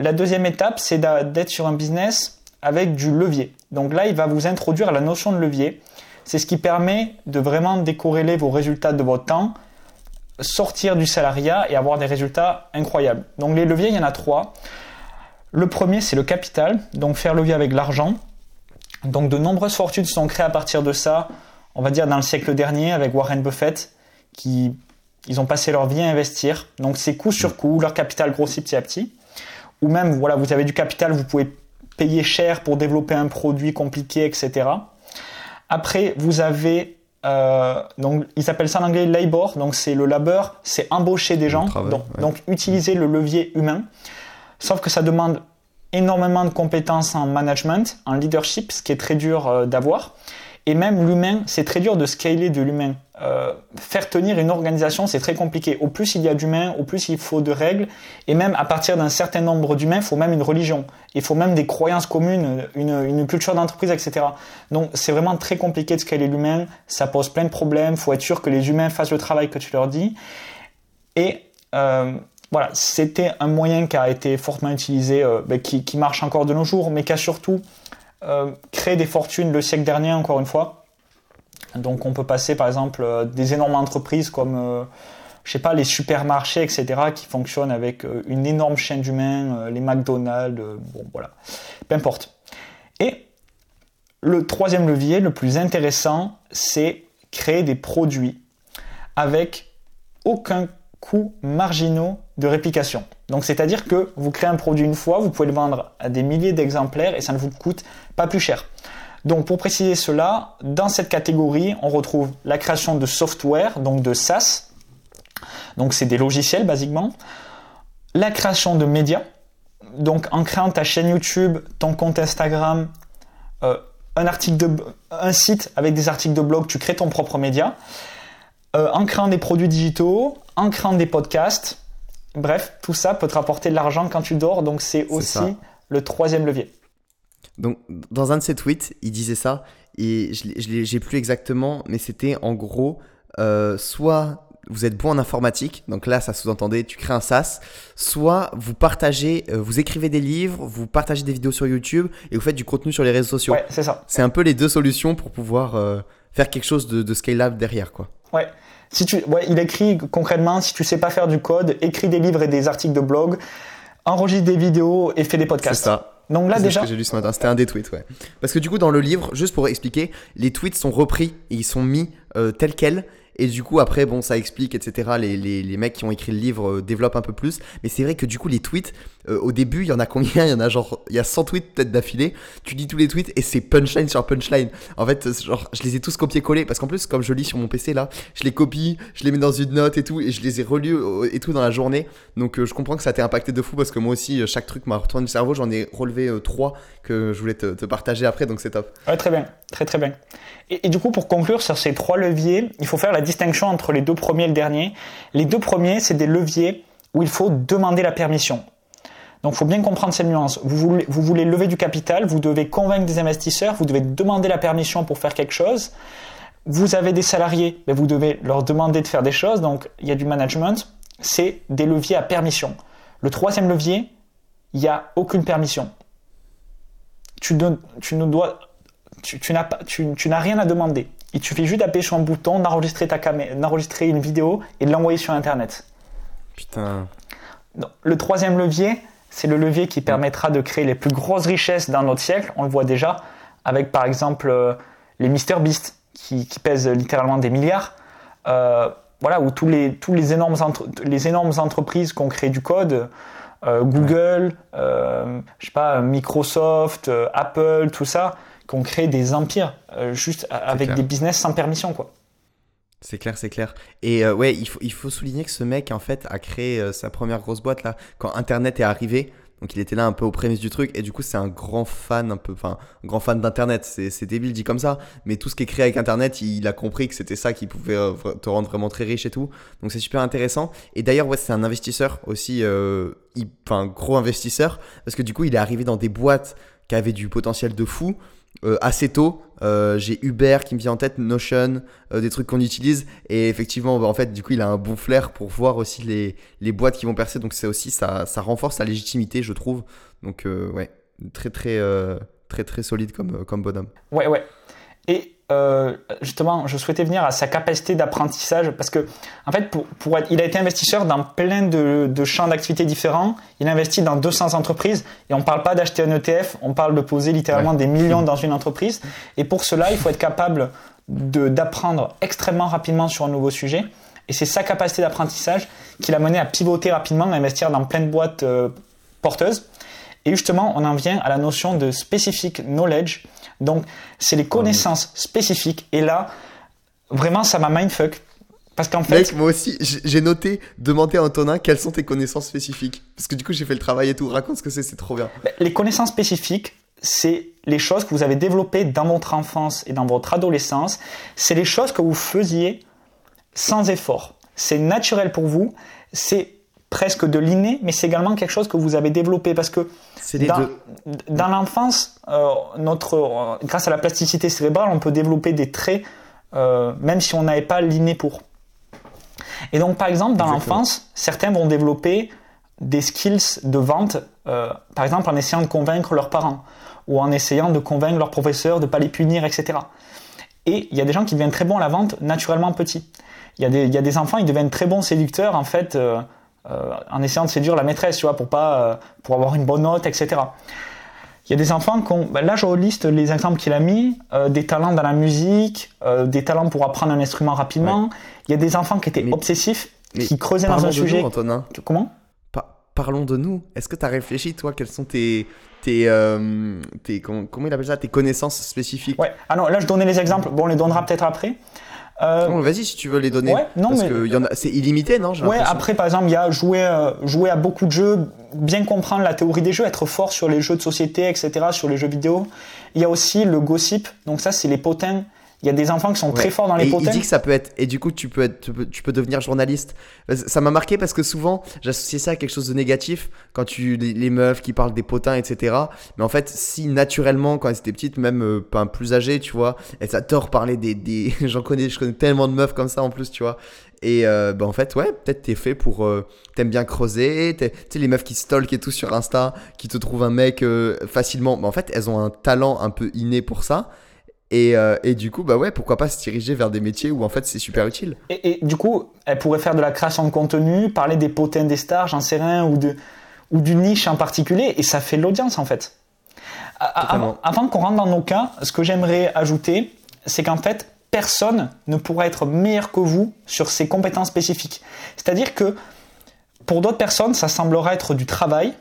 La deuxième étape, c'est d'être sur un business avec du levier. Donc là, il va vous introduire la notion de levier. C'est ce qui permet de vraiment décorréler vos résultats de votre temps, sortir du salariat et avoir des résultats incroyables. Donc les leviers, il y en a trois. Le premier, c'est le capital, donc faire levier avec l'argent. Donc de nombreuses fortunes sont créées à partir de ça, on va dire dans le siècle dernier avec Warren Buffett, qui ils ont passé leur vie à investir. Donc c'est coup sur coup, leur capital grossit petit à petit. Ou même, voilà, vous avez du capital, vous pouvez payer cher pour développer un produit compliqué, etc. Après, vous avez euh, donc ils appellent ça en anglais labor, donc c'est le labeur, c'est embaucher des gens, travail, donc, ouais. donc utiliser le levier humain. Sauf que ça demande énormément de compétences en management, en leadership, ce qui est très dur euh, d'avoir. Et même l'humain, c'est très dur de scaler de l'humain. Euh, faire tenir une organisation, c'est très compliqué. Au plus il y a d'humains, au plus il faut de règles. Et même à partir d'un certain nombre d'humains, il faut même une religion. Il faut même des croyances communes, une, culture d'entreprise, etc. Donc c'est vraiment très compliqué de scaler l'humain. Ça pose plein de problèmes. Il faut être sûr que les humains fassent le travail que tu leur dis. Et euh, voilà, c'était un moyen qui a été fortement utilisé, euh, ben, qui, qui, marche encore de nos jours, mais qui a surtout euh, créé des fortunes le siècle dernier, encore une fois. Donc on peut passer par exemple euh, des énormes entreprises comme, euh, je sais pas, les supermarchés, etc., qui fonctionnent avec une énorme chaîne d'humains, les McDonald's, bon voilà, peu importe. Et le troisième levier, le plus intéressant, c'est créer des produits avec aucun coût marginaux de réplication. Donc c'est-à-dire que vous créez un produit une fois, vous pouvez le vendre à des milliers d'exemplaires et ça ne vous coûte pas plus cher. Donc pour préciser cela, dans cette catégorie, on retrouve la création de software, donc de SaaS, donc c'est des logiciels basiquement, la création de médias, donc en créant ta chaîne YouTube, ton compte Instagram, euh, un, article de, un site avec des articles de blog, tu crées ton propre média, euh, en créant des produits digitaux, en créant des podcasts, bref, tout ça peut te rapporter de l'argent quand tu dors, donc c'est aussi ça. le troisième levier. Donc, dans un de ses tweets, il disait ça, et je j'ai plus exactement, mais c'était en gros, euh, soit vous êtes bon en informatique, donc là, ça sous-entendait, tu crées un SaaS, soit vous partagez, euh, vous écrivez des livres, vous partagez des vidéos sur YouTube, et vous faites du contenu sur les réseaux sociaux. Ouais, c'est ça. C'est un peu les deux solutions pour pouvoir euh, faire quelque chose de, de scalable derrière, quoi. Ouais. Si tu, ouais, il écrit concrètement, si tu sais pas faire du code, écris des livres et des articles de blog, enregistre des vidéos et fais des podcasts. C'est ça. Donc là déjà. ce que j'ai lu ce matin, c'était un des tweets, ouais. Parce que du coup, dans le livre, juste pour expliquer, les tweets sont repris et ils sont mis euh, tels quels. Et du coup, après, bon, ça explique, etc. Les, les, les mecs qui ont écrit le livre euh, développent un peu plus. Mais c'est vrai que du coup, les tweets, euh, au début, il y en a combien? Il y en a genre, il y a 100 tweets peut-être d'affilée. Tu lis tous les tweets et c'est punchline sur punchline. En fait, genre, je les ai tous copiés-collés. Parce qu'en plus, comme je lis sur mon PC là, je les copie, je les mets dans une note et tout. Et je les ai relus euh, et tout dans la journée. Donc, euh, je comprends que ça t'a impacté de fou. Parce que moi aussi, euh, chaque truc m'a retourné le cerveau. J'en ai relevé euh, trois que je voulais te, partager après. Donc, c'est top. Ouais, très bien. Très, très bien. Et, du coup, pour conclure sur ces trois leviers, il faut faire la distinction entre les deux premiers et le dernier. Les deux premiers, c'est des leviers où il faut demander la permission. Donc, il faut bien comprendre cette nuance. Vous voulez, vous voulez lever du capital, vous devez convaincre des investisseurs, vous devez demander la permission pour faire quelque chose. Vous avez des salariés, mais vous devez leur demander de faire des choses. Donc, il y a du management. C'est des leviers à permission. Le troisième levier, il n'y a aucune permission. Tu, ne, tu ne dois tu, tu n'as tu, tu n'as rien à demander. Il suffit juste d'appuyer sur un bouton, d'enregistrer ta caméra, d'enregistrer une vidéo et de l'envoyer sur Internet. Putain. Donc, le troisième levier, c'est le levier qui permettra de créer les plus grosses richesses dans notre siècle. On le voit déjà avec par exemple euh, les Mister Beast qui, qui, pèsent littéralement des milliards. Euh, voilà, où tous les, tous les, énormes, entre, les énormes entreprises qui ont créé du code, euh, Google, je sais pas, Microsoft, Apple, tout ça, qui ont créé des empires juste avec clair. des business sans permission, quoi. C'est clair, c'est clair. Et euh, ouais, il faut, souligner que ce mec, en fait, a créé euh, sa première grosse boîte là, quand Internet est arrivé. Donc il était là un peu aux prémices du truc. Et du coup, c'est un grand fan, un peu, enfin, un grand fan d'Internet. C'est, débile dit comme ça. Mais tout ce qui est créé avec Internet, il, a compris que c'était ça qui pouvait euh, te rendre vraiment très riche et tout. Donc c'est super intéressant. Et d'ailleurs, ouais, c'est un investisseur aussi, euh, enfin, gros investisseur. Parce que du coup, il est arrivé dans des boîtes qui avaient du potentiel de fou. Euh, assez tôt, Euh, j'ai Uber qui me vient en tête, Notion, euh, des trucs qu'on utilise. Et effectivement, bah, en fait, du coup, il a un bon flair pour voir aussi les, les boîtes qui vont percer. Donc, c'est aussi, ça, ça renforce sa légitimité, je trouve. Donc, euh, ouais, très, très, très, très solide comme, comme bonhomme. Ouais, ouais. Et euh, justement, je souhaitais venir à sa capacité d'apprentissage parce que, en fait, pour, pour être, il a été investisseur dans plein de, de champs d'activité différents. Il a investi dans 200 entreprises et on parle pas d'acheter un ETF, on parle de poser littéralement Ouais. des millions dans une entreprise. Et pour cela, il faut être capable d'apprendre extrêmement rapidement sur un nouveau sujet. Et c'est sa capacité d'apprentissage qui l'a mené à pivoter rapidement, à investir dans plein de boîtes euh, porteuses. Et justement, on en vient à la notion de specific knowledge. Donc, c'est les connaissances spécifiques. Et là, vraiment, ça m'a mindfuck. Parce qu'en fait, Mec, moi aussi, j'ai noté demander à Antonin quelles sont tes connaissances spécifiques. Parce que du coup, j'ai fait le travail et tout. Raconte ce que c'est, c'est trop bien. ben, les connaissances spécifiques, c'est les choses que vous avez développées dans votre enfance et dans votre adolescence. C'est les choses que vous faisiez sans effort. C'est naturel pour vous. C'est presque de l'inné, mais c'est également quelque chose que vous avez développé parce que dans, l'enfance, euh, notre, euh, grâce à la plasticité cérébrale, on peut développer des traits euh, même si on n'avait pas l'inné pour. Et donc, par exemple, dans l'enfance, certains vont développer des skills de vente, par exemple en essayant de convaincre leurs parents ou en essayant de convaincre leurs professeurs de ne pas les punir, etc. Et il y a des gens qui deviennent très bons à la vente naturellement petits. Il y a des, il y a des enfants, ils deviennent très bons séducteurs en fait en essayant de séduire la maîtresse, tu vois, pour pas, euh, pour avoir une bonne note, etc. Il y a des enfants qui ont, ben là je liste les exemples qu'il a mis, euh, des talents dans la musique, euh, des talents pour apprendre un instrument rapidement. Il y a des enfants qui étaient Mais- obsessifs, mais qui creusaient dans un de sujet. nous, Antonin. Comment? Pa- parlons de nous. Est-ce que tu as réfléchi, toi, quelles sont tes, tes, euh, tes comment, comment il appelle ça, tes connaissances spécifiques? Ouais. Ah non, là je donnais les exemples. Bon, on les donnera peut-être après. Euh, Vas-y, si tu veux les donner. Ouais, non, Parce mais- que c'est illimité, non Ouais, après, par exemple, il y a jouer, euh, jouer à beaucoup de jeux, bien comprendre la théorie des jeux, être fort sur les jeux de société, etc., sur les jeux vidéo. Il y a aussi le gossip, donc ça, c'est les potins. Il y a des enfants qui sont très forts dans et les potins. il dit que ça peut être et du coup tu peux être tu peux, tu peux devenir journaliste. Ça m'a marqué parce que souvent j'associais ça à quelque chose de négatif quand tu les, les meufs qui parlent des potins etc mais en fait si naturellement quand elles étaient petites même euh, pas plus âgées tu vois elles adorent parler des, des... j'en connais je connais tellement de meufs comme ça en plus tu vois. Et euh, bah en fait ouais peut-être t'es fait pour euh, t'aimes bien creuser tu sais les meufs qui stalk et tout sur Insta qui te trouvent un mec euh, facilement. Mais en fait elles ont un talent un peu inné pour ça et, euh, et du coup, bah ouais, pourquoi pas se diriger vers des métiers où en fait c'est super utile. Et, et du coup, elle pourrait faire de la création de contenu, parler des potins des stars, j'en sais rien, ou, de, ou d'une niche en particulier, et ça fait de l'audience en fait. Totalement. Avant, qu'on rentre dans nos cas, ce que j'aimerais ajouter, c'est qu'en fait, personne ne pourra être meilleur que vous sur ses compétences spécifiques. C'est-à-dire que pour d'autres personnes, ça semblera être du travail,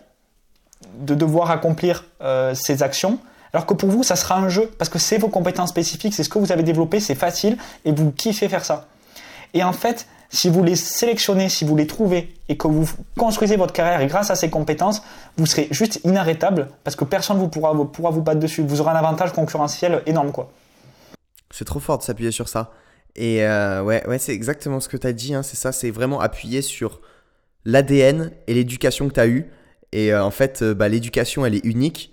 de devoir accomplir euh, ces actions, alors que pour vous, ça sera un jeu, parce que c'est vos compétences spécifiques, c'est ce que vous avez développé, c'est facile, et vous kiffez faire ça. Et en fait, si vous les sélectionnez, si vous les trouvez, et que vous construisez votre carrière grâce à ces compétences, vous serez juste inarrêtable, parce que personne ne pourra, vous- pourra vous battre dessus. Vous aurez un avantage concurrentiel énorme, quoi. C'est trop fort de s'appuyer sur ça. Et euh, ouais, ouais c'est exactement ce que tu as dit. hein, c'est ça, c'est vraiment appuyer sur l'ADN et l'éducation que tu as eue. Et euh, en fait, euh, bah, l'éducation, elle est unique.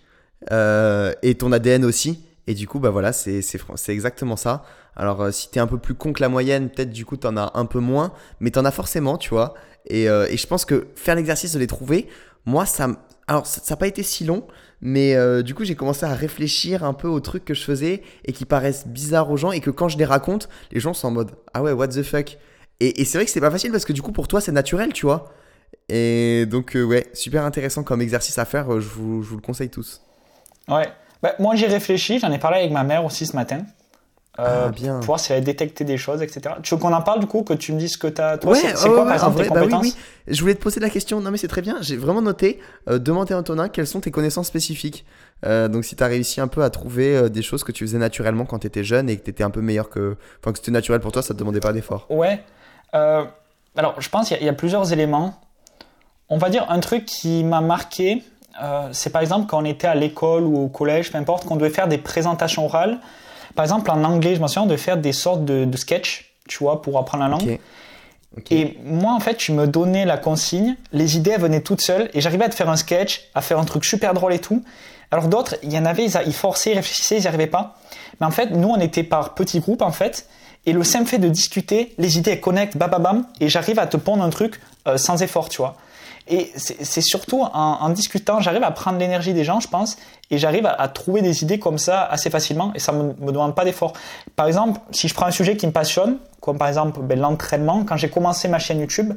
Euh, et ton ADN aussi. Et du coup, bah voilà, c'est exactement ça. Alors, euh, si t'es un peu plus con que la moyenne, peut-être du coup, t'en as un peu moins. Mais t'en as forcément, tu vois. Et, euh, et je pense que faire l'exercice de les trouver, moi, ça. Alors, ça n'a pas été si long. Mais du coup, j'ai commencé à réfléchir un peu aux trucs que je faisais et qui paraissent bizarres aux gens et que quand je les raconte, les gens sont en mode Ah ouais, what the fuck. Et, et c'est vrai que c'est pas facile parce que du coup, pour toi, c'est naturel, tu vois. Et donc, ouais, super intéressant comme exercice à faire. Je vous, je vous le conseille tous. Ouais. Bah, moi, j'ai réfléchi, j'en ai parlé avec ma mère aussi ce matin. euh, Ah, bien. pour voir si elle a détecté des choses, etc. Tu veux qu'on en parle du coup, que tu me dises ce que tu as. Toi, Ouais, c'est quoi ouais, par exemple en tes vrai, bah oui, compétences oui. Je voulais te poser la question. Non, mais c'est très bien. J'ai vraiment noté. euh, demander à Antonin quelles sont tes connaissances spécifiques. Euh, donc, si tu as réussi un peu à trouver euh, des choses que tu faisais naturellement quand tu étais jeune et que tu étais un peu meilleur que. Enfin, que c'était naturel pour toi, ça te demandait pas d'effort. Ouais. Alors, je pense qu'il y a plusieurs éléments. On va dire un truc qui m'a marqué, euh, c'est par exemple quand on était à l'école ou au collège, peu importe, qu'on devait faire des présentations orales. Par exemple, en anglais, je me souviens de faire des sortes de, de sketchs, tu vois, pour apprendre la langue. Et moi, en fait, tu me donnais la consigne, les idées elles venaient toutes seules, et j'arrivais à te faire un sketch, à faire un truc super drôle et tout. Alors d'autres, il y en avait, ils forçaient, ils réfléchissaient, ils n'y arrivaient pas. Mais en fait, nous, on était par petits groupes, en fait, et le simple fait de discuter, les idées elles connectent, bam, bam, bam, et j'arrive à te pondre un truc euh, sans effort, tu vois. Et c'est surtout en, en discutant, j'arrive à prendre l'énergie des gens, je pense, et j'arrive à, à trouver des idées comme ça assez facilement, et ça me, me demande pas d'effort. Par exemple, si je prends un sujet qui me passionne, comme par exemple ben, l'entraînement, quand j'ai commencé ma chaîne YouTube,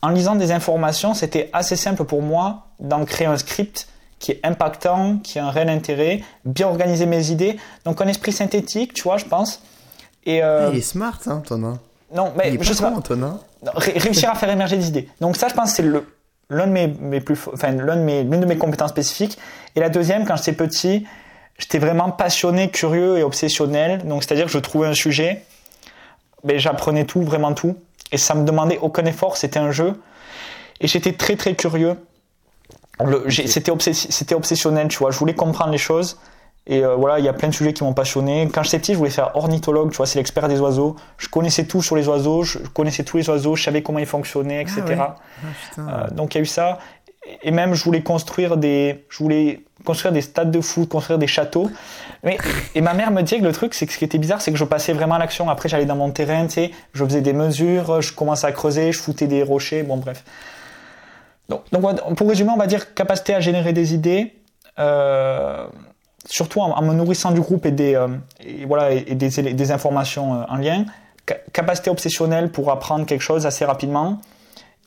en lisant des informations, c'était assez simple pour moi d'en créer un script qui est impactant, qui a un réel intérêt, bien organiser mes idées, donc un esprit synthétique, tu vois, je pense. Et euh, il est smart, hein, Antonin. non, mais il est je pas sais pas. Antonin. Réussir à faire émerger des idées. Donc ça, je pense, c'est le l'un de mes, mes plus, enfin l'un de mes, l'une de mes compétences spécifiques. Et la deuxième, quand j'étais petit, j'étais vraiment passionné, curieux et obsessionnel. Donc c'est-à-dire que je trouvais un sujet, ben j'apprenais tout, vraiment tout, et ça me demandait aucun effort. C'était un jeu, et j'étais très très curieux. Le- j'ai- C'était obsessi- c'était obsessionnel, tu vois. Je voulais comprendre les choses. Et euh, voilà, il y a plein de sujets qui m'ont passionné. Quand j'étais petit, je voulais faire ornithologue, tu vois, c'est l'expert des oiseaux. Je connaissais tout sur les oiseaux, je connaissais tous les oiseaux, je savais comment ils fonctionnaient, etc. ouais. Ah, putain. Euh, donc il y a eu ça. Et même, je voulais construire des, je voulais construire des stades de foot, construire des châteaux. Mais, et ma mère me disait que le truc, c'est que ce qui était bizarre, c'est que je passais vraiment à l'action. Après, j'allais dans mon terrain, tu sais, je faisais des mesures, je commençais à creuser, je foutais des rochers, bon, bref. Donc, donc pour résumer, on va dire capacité à générer des idées, euh, surtout en, me nourrissant du groupe et des, euh, voilà, et, des, informations euh, en lien. Ca- capacité obsessionnelle pour apprendre quelque chose assez rapidement.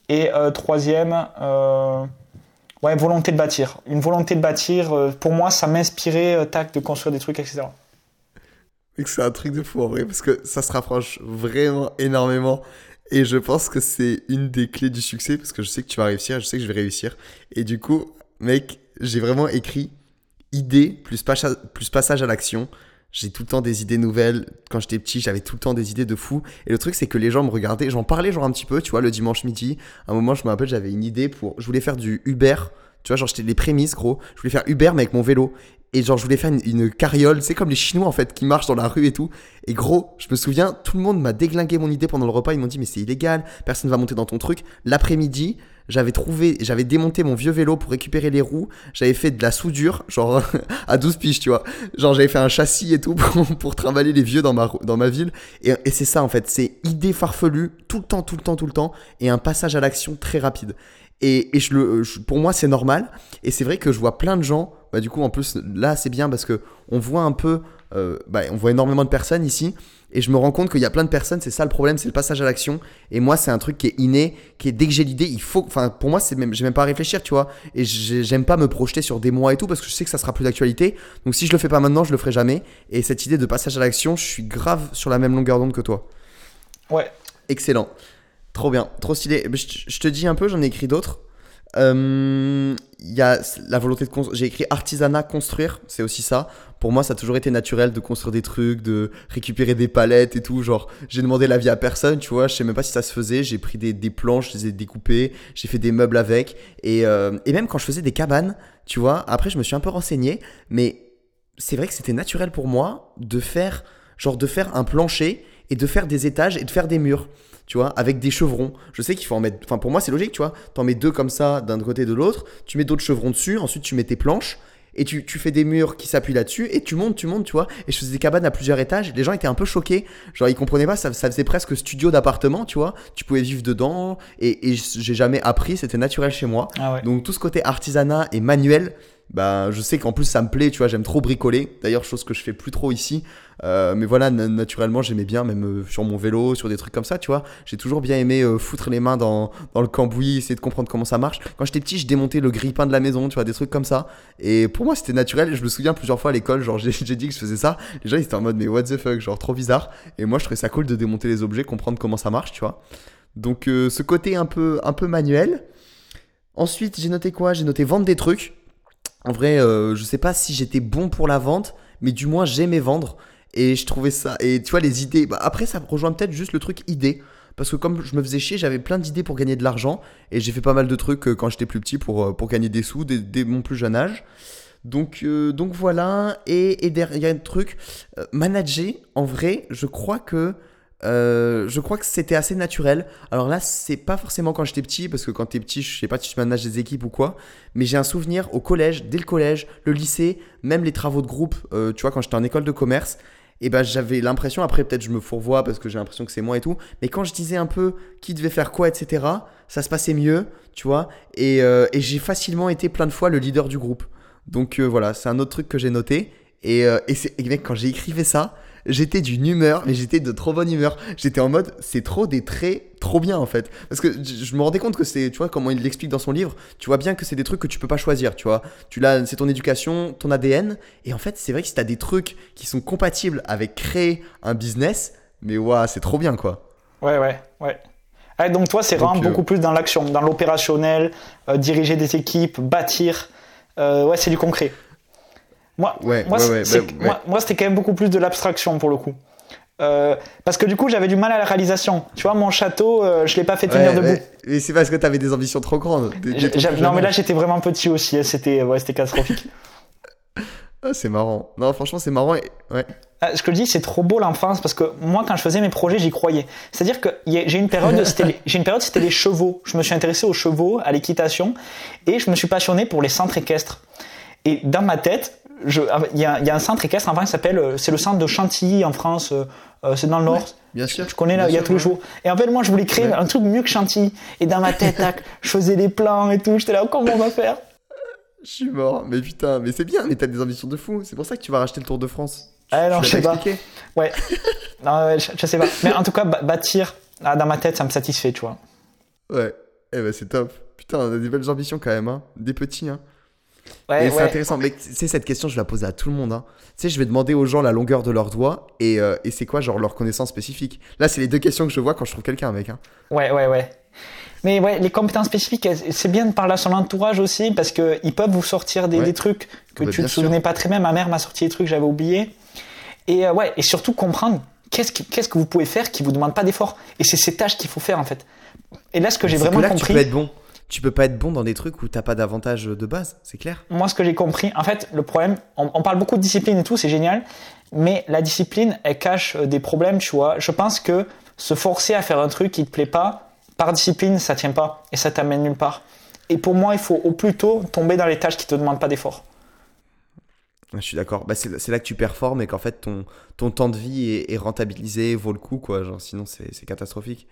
Et euh, troisième, ouais, volonté de bâtir. Une volonté de bâtir, pour moi, ça m'inspirait, tac, de construire des trucs, etc. C'est un truc de fou en vrai, parce que ça se rapproche vraiment énormément. Et je pense que c'est une des clés du succès, parce que je sais que tu vas réussir, je sais que je vais réussir. Et du coup, mec, j'ai vraiment écrit idée plus, pacha- plus passage à l'action. J'ai tout le temps des idées nouvelles. Quand j'étais petit, j'avais tout le temps des idées de fou. Et le truc, c'est que les gens me regardaient. J'en parlais genre un petit peu, tu vois, le dimanche midi. À un moment, je me rappelle, j'avais une idée pour. Je voulais faire du Uber. Tu vois, genre, j'étais les prémices, gros. Je voulais faire Uber, mais avec mon vélo. Et genre, je voulais faire une, une carriole. C'est comme les Chinois, en fait, qui marchent dans la rue et tout. Et gros, je me souviens, tout le monde m'a déglingué mon idée pendant le repas. Ils m'ont dit, mais c'est illégal. Personne va monter dans ton truc. L'après-midi, j'avais trouvé, j'avais démonté mon vieux vélo pour récupérer les roues. J'avais fait de la soudure, genre à 12 piges, tu vois. Genre, j'avais fait un châssis et tout pour, pour trimballer les vieux dans ma, ville. Et, c'est ça, en fait. C'est idée farfelue, tout le temps, tout le temps, tout le temps. Et un passage à l'action très rapide. Et, et je le, pour moi, c'est normal. Et c'est vrai que je vois plein de gens. Bah, du coup, en plus, là, c'est bien parce que on voit un peu. Euh, bah, on voit énormément de personnes ici. Et je me rends compte qu'il y a plein de personnes, c'est ça le problème, c'est le passage à l'action. Et moi, c'est un truc qui est inné, qui est dès que j'ai l'idée, il faut. Enfin, pour moi, c'est même, j'ai même pas à réfléchir, tu vois. Et j'ai- j'aime pas me projeter sur des mois et tout parce que je sais que ça sera plus d'actualité. Donc si je le fais pas maintenant, je le ferai jamais. Et cette idée de passage à l'action, je suis grave sur la même longueur d'onde que toi. Ouais. Excellent. Trop bien, trop stylé. Je, te- je te dis un peu, j'en ai écrit d'autres. Euh, Il y a la volonté de construire. J'ai écrit artisanat, construire, c'est aussi ça. Pour moi, ça a toujours été naturel de construire des trucs, de récupérer des palettes et tout. Genre, j'ai demandé l'avis à personne, tu vois. Je sais même pas si ça se faisait. J'ai pris des, des planches, je les ai découpées, j'ai fait des meubles avec. Et, euh, et même quand je faisais des cabanes, tu vois, après, je me suis un peu renseigné. Mais c'est vrai que c'était naturel pour moi de faire, genre, de faire un plancher et de faire des étages et de faire des murs tu vois, avec des chevrons. Je sais qu'il faut en mettre. Enfin, pour moi, c'est logique, tu vois. T'en mets deux comme ça d'un côté et de l'autre. Tu mets d'autres chevrons dessus. Ensuite, tu mets tes planches. Et tu, tu fais des murs qui s'appuient là-dessus. Et tu montes, tu montes, tu vois. Et je faisais des cabanes à plusieurs étages. Les gens étaient un peu choqués. Genre, ils comprenaient pas. Ça, ça faisait presque studio d'appartement, tu vois. Tu pouvais vivre dedans. Et, et j'ai jamais appris. C'était naturel chez moi. Ah ouais. Donc, tout ce côté artisanat et manuel. Bah, je sais qu'en plus ça me plaît, tu vois, j'aime trop bricoler. D'ailleurs, chose que je fais plus trop ici. Euh, mais voilà, naturellement, j'aimais bien, même euh, sur mon vélo, sur des trucs comme ça, tu vois. J'ai toujours bien aimé euh, foutre les mains dans, dans, le cambouis, essayer de comprendre comment ça marche. Quand j'étais petit, je démontais le grille-pain de la maison, tu vois, des trucs comme ça. Et pour moi, c'était naturel. Je me souviens plusieurs fois à l'école, genre, j'ai dit que je faisais ça. Les gens, ils étaient en mode, mais what the fuck, genre, trop bizarre. Et moi, je trouvais ça cool de démonter les objets, comprendre comment ça marche, tu vois. Donc, ce côté un peu, un peu manuel. Ensuite, j'ai noté quoi? J'ai noté vendre des trucs. En vrai, je sais pas si j'étais bon pour la vente, mais du moins, j'aimais vendre. Et je trouvais ça. Et tu vois, les idées. Bah, après, ça rejoint peut-être juste le truc idée. Parce que comme je me faisais chier, j'avais plein d'idées pour gagner de l'argent. Et j'ai fait pas mal de trucs euh, quand j'étais plus petit pour, euh, pour gagner des sous dès, mon plus jeune âge. Donc, euh, donc voilà. Et, et derrière un truc, manager, en vrai, je crois que euh, je crois que c'était assez naturel. Alors là, c'est pas forcément quand j'étais petit, parce que quand t'es petit, je sais pas si tu manages des équipes ou quoi, mais j'ai un souvenir au collège, dès le collège, le lycée, même les travaux de groupe, euh, tu vois, quand j'étais en école de commerce, et ben j'avais l'impression, après peut-être je me fourvoie parce que j'ai l'impression que c'est moi et tout, mais quand je disais un peu qui devait faire quoi, etc., ça se passait mieux, tu vois, et, euh, et j'ai facilement été plein de fois le leader du groupe. Donc voilà, c'est un autre truc que j'ai noté. Et, et, et mec, quand j'ai écrivé ça, j'étais d'une humeur, mais j'étais de trop bonne humeur. J'étais en mode, c'est trop des traits trop bien en fait. Parce que je me rendais compte que c'est, tu vois, comment il l'explique dans son livre, tu vois bien que c'est des trucs que tu peux pas choisir, tu vois. Tu l'as, c'est ton éducation, ton ADN. Et en fait, c'est vrai que si t'as des trucs qui sont compatibles avec créer un business, mais waouh, c'est trop bien quoi. Ouais, ouais, ouais. Donc toi, c'est vraiment euh, beaucoup plus dans l'action, dans l'opérationnel, euh, diriger des équipes, bâtir. Euh, ouais, c'est du concret. Moi, moi, c'était quand même beaucoup plus de l'abstraction pour le coup. Euh, parce que du coup, j'avais du mal à la réalisation. Tu vois, mon château, euh, je l'ai pas fait tenir debout. Et c'est parce que tu avais des ambitions trop grandes. non, mais là, j'étais vraiment petit aussi. Hein, c'était ouais, catastrophique. ah, c'est marrant. Non, franchement, c'est marrant. Ouais. Ah, ce que je dis, c'est trop beau l'enfance parce que moi, quand je faisais mes projets, j'y croyais. C'est-à-dire que j'ai une période, j'ai une période, c'était les chevaux. Je me suis intéressé aux chevaux, à l'équitation, et je me suis passionné pour les centres équestres. Et dans ma tête, ah, il y, a, un centre équestre en France qui s'appelle, euh, c'est le centre de Chantilly en France, euh, euh, c'est dans le nord. bien sûr. Je connais là, il y a tous les jours. Et en fait, moi, je voulais créer un truc mieux que Chantilly. Et dans ma tête, je faisais des plans et tout. J'étais là, comment on va faire? Je suis mort. Mais putain, mais c'est bien, mais t'as des ambitions de fou. C'est pour ça que tu vas racheter le Tour de France. Ah non, je sais pas. Ouais. non, je, sais pas. Mais en tout cas, bâtir, ah, dans ma tête, ça me satisfait, tu vois. Ouais. Eh ben, c'est top. Putain, on a des belles ambitions quand même, hein. Des petits, hein et c'est intéressant. Mais c'est cette question, je la pose à tout le monde. Hein. Tu sais, je vais demander aux gens la longueur de leurs doigts et, euh, et c'est quoi, genre, leur connaissance spécifique? Là, c'est les deux questions que je vois quand je trouve quelqu'un, mec. Hein. Ouais, ouais, ouais. Mais ouais, les compétences spécifiques, c'est bien de parler à son entourage aussi parce qu'ils peuvent vous sortir des, trucs que bah, tu ne te souvenais pas très bien. Ma mère m'a sorti des trucs que j'avais oubliés. Et euh, ouais, et surtout comprendre qu'est-ce, qu'est-ce que vous pouvez faire qui vous demande pas d'effort. Et c'est ces tâches qu'il faut faire en fait. Et là, ce que j'ai vraiment compris. Tu peux être bon tu peux pas être bon dans des trucs où t'as pas d'avantage de base, c'est clair Moi, ce que j'ai compris, en fait, le problème, on, parle beaucoup de discipline et tout, c'est génial, mais la discipline, elle cache euh, des problèmes, tu vois. Je pense que se forcer à faire un truc qui te plaît pas, par discipline, ça tient pas et ça t'amène nulle part. Et pour moi, il faut au plus tôt tomber dans les tâches qui te demandent pas d'effort. Je suis d'accord. Bah, c'est là que tu performes et qu'en fait ton, ton temps de vie est, rentabilisé, vaut le coup, quoi. Genre, sinon, c'est catastrophique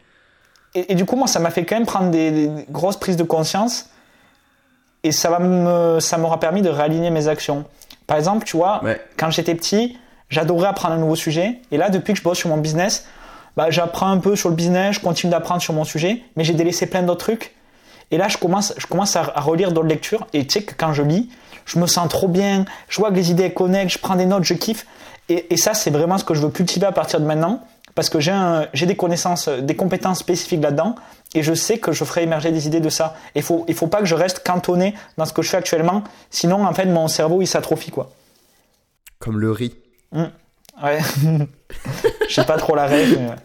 et, du coup, moi, ça m'a fait quand même prendre des, grosses prises de conscience. Et ça m'aura permis de réaligner mes actions. Par exemple, tu vois, quand j'étais petit, j'adorais apprendre un nouveau sujet. Et là, depuis que je bosse sur mon business, bah, j'apprends un peu sur le business, je continue d'apprendre sur mon sujet, mais j'ai délaissé plein d'autres trucs. Et là, je commence, je commence à, relire d'autres lectures. Et tu sais que quand je lis, je me sens trop bien. Je vois que les idées connectent, je prends des notes, je kiffe. Et, et ça, c'est vraiment ce que je veux cultiver à partir de maintenant parce que j'ai des connaissances, des compétences spécifiques là-dedans, et je sais que je ferai émerger des idées de ça. Il faut, il faut pas que je reste cantonné dans ce que je fais actuellement, sinon en fait mon cerveau il s'atrophie quoi. Comme le riz. Mmh. Ouais. Je sais pas trop la règle. Mais...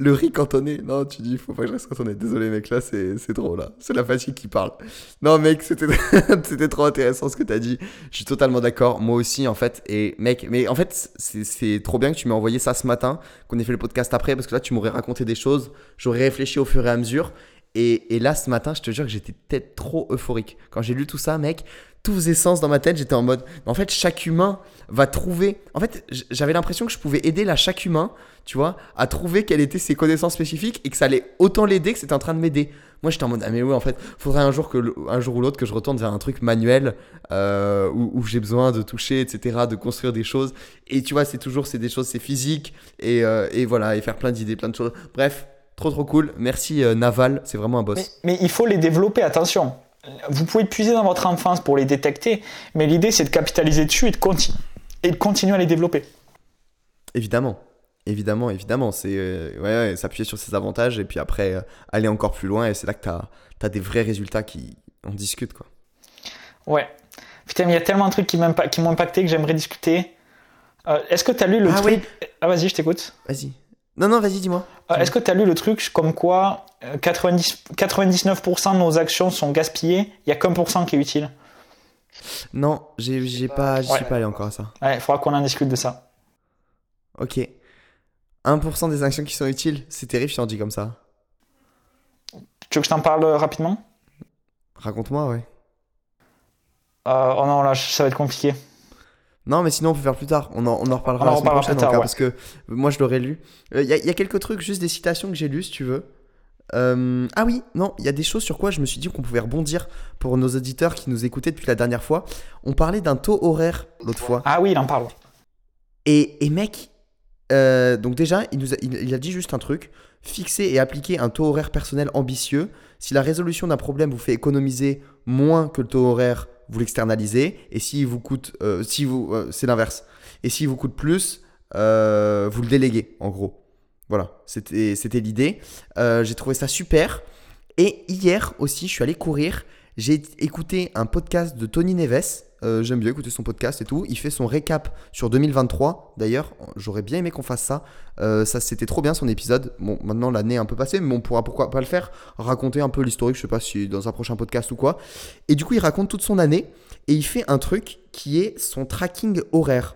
Le riz cantonné. Non, tu dis, faut pas que je reste cantonné. Désolé, mec, là, c'est trop, là. C'est la fatigue qui parle. Non, mec, c'était trop intéressant ce que t'as dit. Je suis totalement d'accord. Moi aussi, en fait. Et, mec, mais en fait, c'est trop bien que tu m'aies envoyé ça ce matin, qu'on ait fait le podcast après, parce que là, tu m'aurais raconté des choses. J'aurais réfléchi au fur et à mesure. Et, et, là, ce matin, je te jure que j'étais peut-être trop euphorique. Quand j'ai lu tout ça, mec, tout faisait sens dans ma tête. J'étais en mode, en fait, chaque humain va trouver. En fait, j'avais l'impression que je pouvais aider là chaque humain, tu vois, à trouver quelles étaient ses connaissances spécifiques et que ça allait autant l'aider que c'était en train de m'aider. Moi, j'étais en mode, ah, mais ouais, en fait, faudrait un jour, que, un jour ou l'autre que je retourne vers un truc manuel euh, où, j'ai besoin de toucher, etc., de construire des choses. Et tu vois, c'est toujours, c'est des choses, c'est physique. Et, euh, et voilà, et faire plein d'idées, plein de choses. Bref, trop trop cool. Merci euh, Naval, c'est vraiment un boss. Mais il faut les développer, attention. Vous pouvez puiser dans votre enfance pour les détecter, mais l'idée c'est de capitaliser dessus et de, et de continuer à les développer. Évidemment. Évidemment, évidemment. C'est euh, ouais, ouais, s'appuyer sur ses avantages et puis après euh, aller encore plus loin. Et c'est là que tu as, des vrais résultats qui en discutent. Quoi. Ouais. Putain, mais il y a tellement de trucs qui m'ont impacté que j'aimerais discuter. Euh, Est-ce que tu as lu le Ah truc Ah, vas-y, je t'écoute. Vas-y. Non, non, vas-y, dis-moi. Est-ce que tu as lu le truc comme quoi 90, 99% de nos actions sont gaspillées, il y a qu'un pour cent qui est utile Non, j'ai j'ai pas, j'y Ouais. suis pas allé encore à ça. Ouais, il faudra qu'on en discute de ça. Ok. 1% des actions qui sont utiles, c'est terrifiant dit comme ça. Tu veux que je t'en parle euh, rapidement? Raconte-moi, ouais. Euh, Oh non, là, ça va être compliqué. Non, mais sinon on peut faire plus tard. On en, on en reparlera On en la semaine reparlera prochaine plus tard, encore, ouais. parce que euh, moi je l'aurais lu. Il y, a- y a quelques trucs, juste des citations que j'ai lues si tu veux. Euh, ah oui, non, il y a des choses sur quoi je me suis dit qu'on pouvait rebondir pour nos auditeurs qui nous écoutaient depuis la dernière fois. On parlait d'un taux horaire l'autre fois. Ah oui, il en parle. Et, et mec, euh, donc déjà, il, nous a, il, il a dit juste un truc. Fixer et appliquer un taux horaire personnel ambitieux. Si la résolution d'un problème vous fait économiser moins que le taux horaire, vous l'externalisez. Et s'il vous coûte, euh, si vous, euh, c'est l'inverse. Et s'il vous coûte plus, vous le déléguez, en gros. Voilà, c'était l'idée. Euh, j'ai trouvé ça super. Et hier aussi, je suis allé courir. J'ai écouté un podcast de Tony Neves. Euh, J'aime bien écouter son podcast et tout. Il fait son récap sur 2023. D'ailleurs, j'aurais bien aimé qu'on fasse ça. Euh, ça, c'était trop bien son épisode. Bon, maintenant l'année est un peu passée, mais on pourra pourquoi pas le faire. Raconter un peu l'historique, je sais pas si dans un prochain podcast ou quoi. Et du coup, il raconte toute son année et il fait un truc qui est son tracking horaire.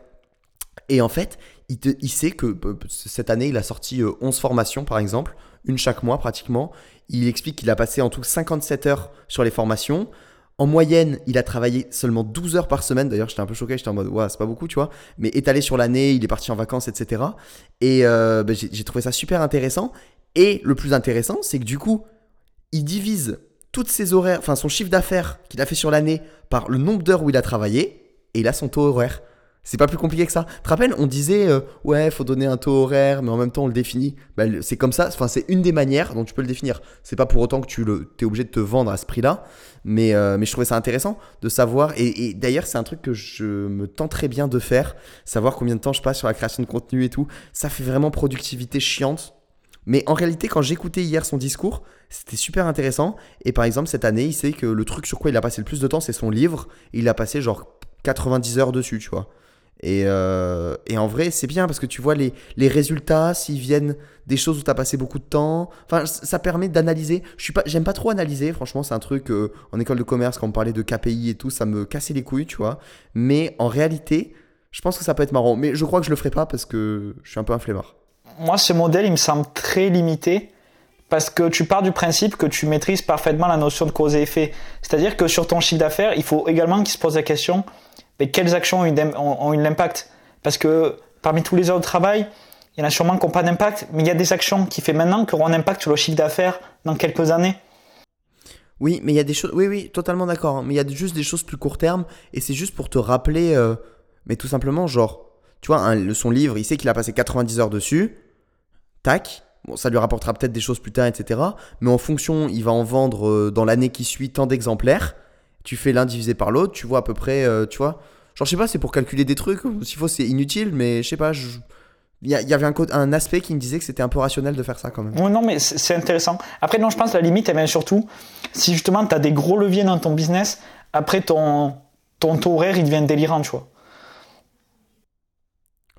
Et en fait, il, sait que euh, cette année, il a sorti euh, 11 formations, par exemple, une chaque mois pratiquement. Il explique qu'il a passé en tout 57 heures sur les formations. En moyenne, il a travaillé seulement 12 heures par semaine. D'ailleurs, j'étais un peu choqué, j'étais en mode, ouais, c'est pas beaucoup, tu vois. Mais étalé sur l'année, il est parti en vacances, etc. Et euh, ben, j'ai trouvé ça super intéressant. Et le plus intéressant, c'est que du coup, il divise toutes ses horaires, enfin son chiffre d'affaires qu'il a fait sur l'année par le nombre d'heures où il a travaillé. Et il a son taux horaire. C'est pas plus compliqué que ça. Tu te rappelles, on disait, euh, ouais, faut donner un taux horaire, mais en même temps, on le définit. Bah, c'est comme ça, enfin, c'est une des manières dont tu peux le définir. C'est pas pour autant que tu le, es obligé de te vendre à ce prix-là, mais, euh, mais je trouvais ça intéressant de savoir. Et, et d'ailleurs, c'est un truc que je me tenterais bien de faire, savoir combien de temps je passe sur la création de contenu et tout. Ça fait vraiment productivité chiante. Mais en réalité, quand j'écoutais hier son discours, c'était super intéressant. Et par exemple, cette année, il sait que le truc sur quoi il a passé le plus de temps, c'est son livre. Il a passé genre 90 heures dessus, tu vois. Et, euh, et en vrai, c'est bien parce que tu vois les, résultats, s'ils viennent des choses où tu as passé beaucoup de temps. Enfin, ça permet d'analyser. Je suis pas, j'aime pas trop analyser, franchement, c'est un truc euh, en école de commerce, quand on parlait de KPI et tout, ça me cassait les couilles, tu vois. Mais en réalité, je pense que ça peut être marrant. Mais je crois que je le ferai pas parce que je suis un peu un flemmard. Moi, ce modèle, il me semble très limité parce que tu pars du principe que tu maîtrises parfaitement la notion de cause et effet. C'est-à-dire que sur ton chiffre d'affaires, il faut également qu'il se pose la question mais quelles actions ont eu l'impact? Parce que parmi tous les heures de travail, il y en a sûrement qui n'ont pas d'impact, mais il y a des actions qui fait maintenant qui auront un impact sur le chiffre d'affaires dans quelques années. Oui, mais il y a des choses. Oui, oui, totalement d'accord. hein. Mais il y a juste des choses plus court terme. Et c'est juste pour te rappeler. euh, Mais tout simplement, genre, tu vois, son livre, il sait qu'il a passé 90 heures dessus. Tac. Bon, ça lui rapportera peut-être des choses plus tard, etc. Mais en fonction, il va en vendre euh, dans l'année qui suit tant d'exemplaires. Tu fais l'un divisé par l'autre, tu vois à peu près, euh, tu vois. Genre, je sais pas, c'est pour calculer des trucs. S'il faut, c'est inutile, mais je sais pas. je- Il y, avait un, un aspect qui me disait que c'était un peu rationnel de faire ça quand même. Oui, non, mais c'est intéressant. Après, non, je pense que la limite, elle vient surtout si justement tu as des gros leviers dans ton business, après ton, ton taux horaire, il devient délirant, tu vois.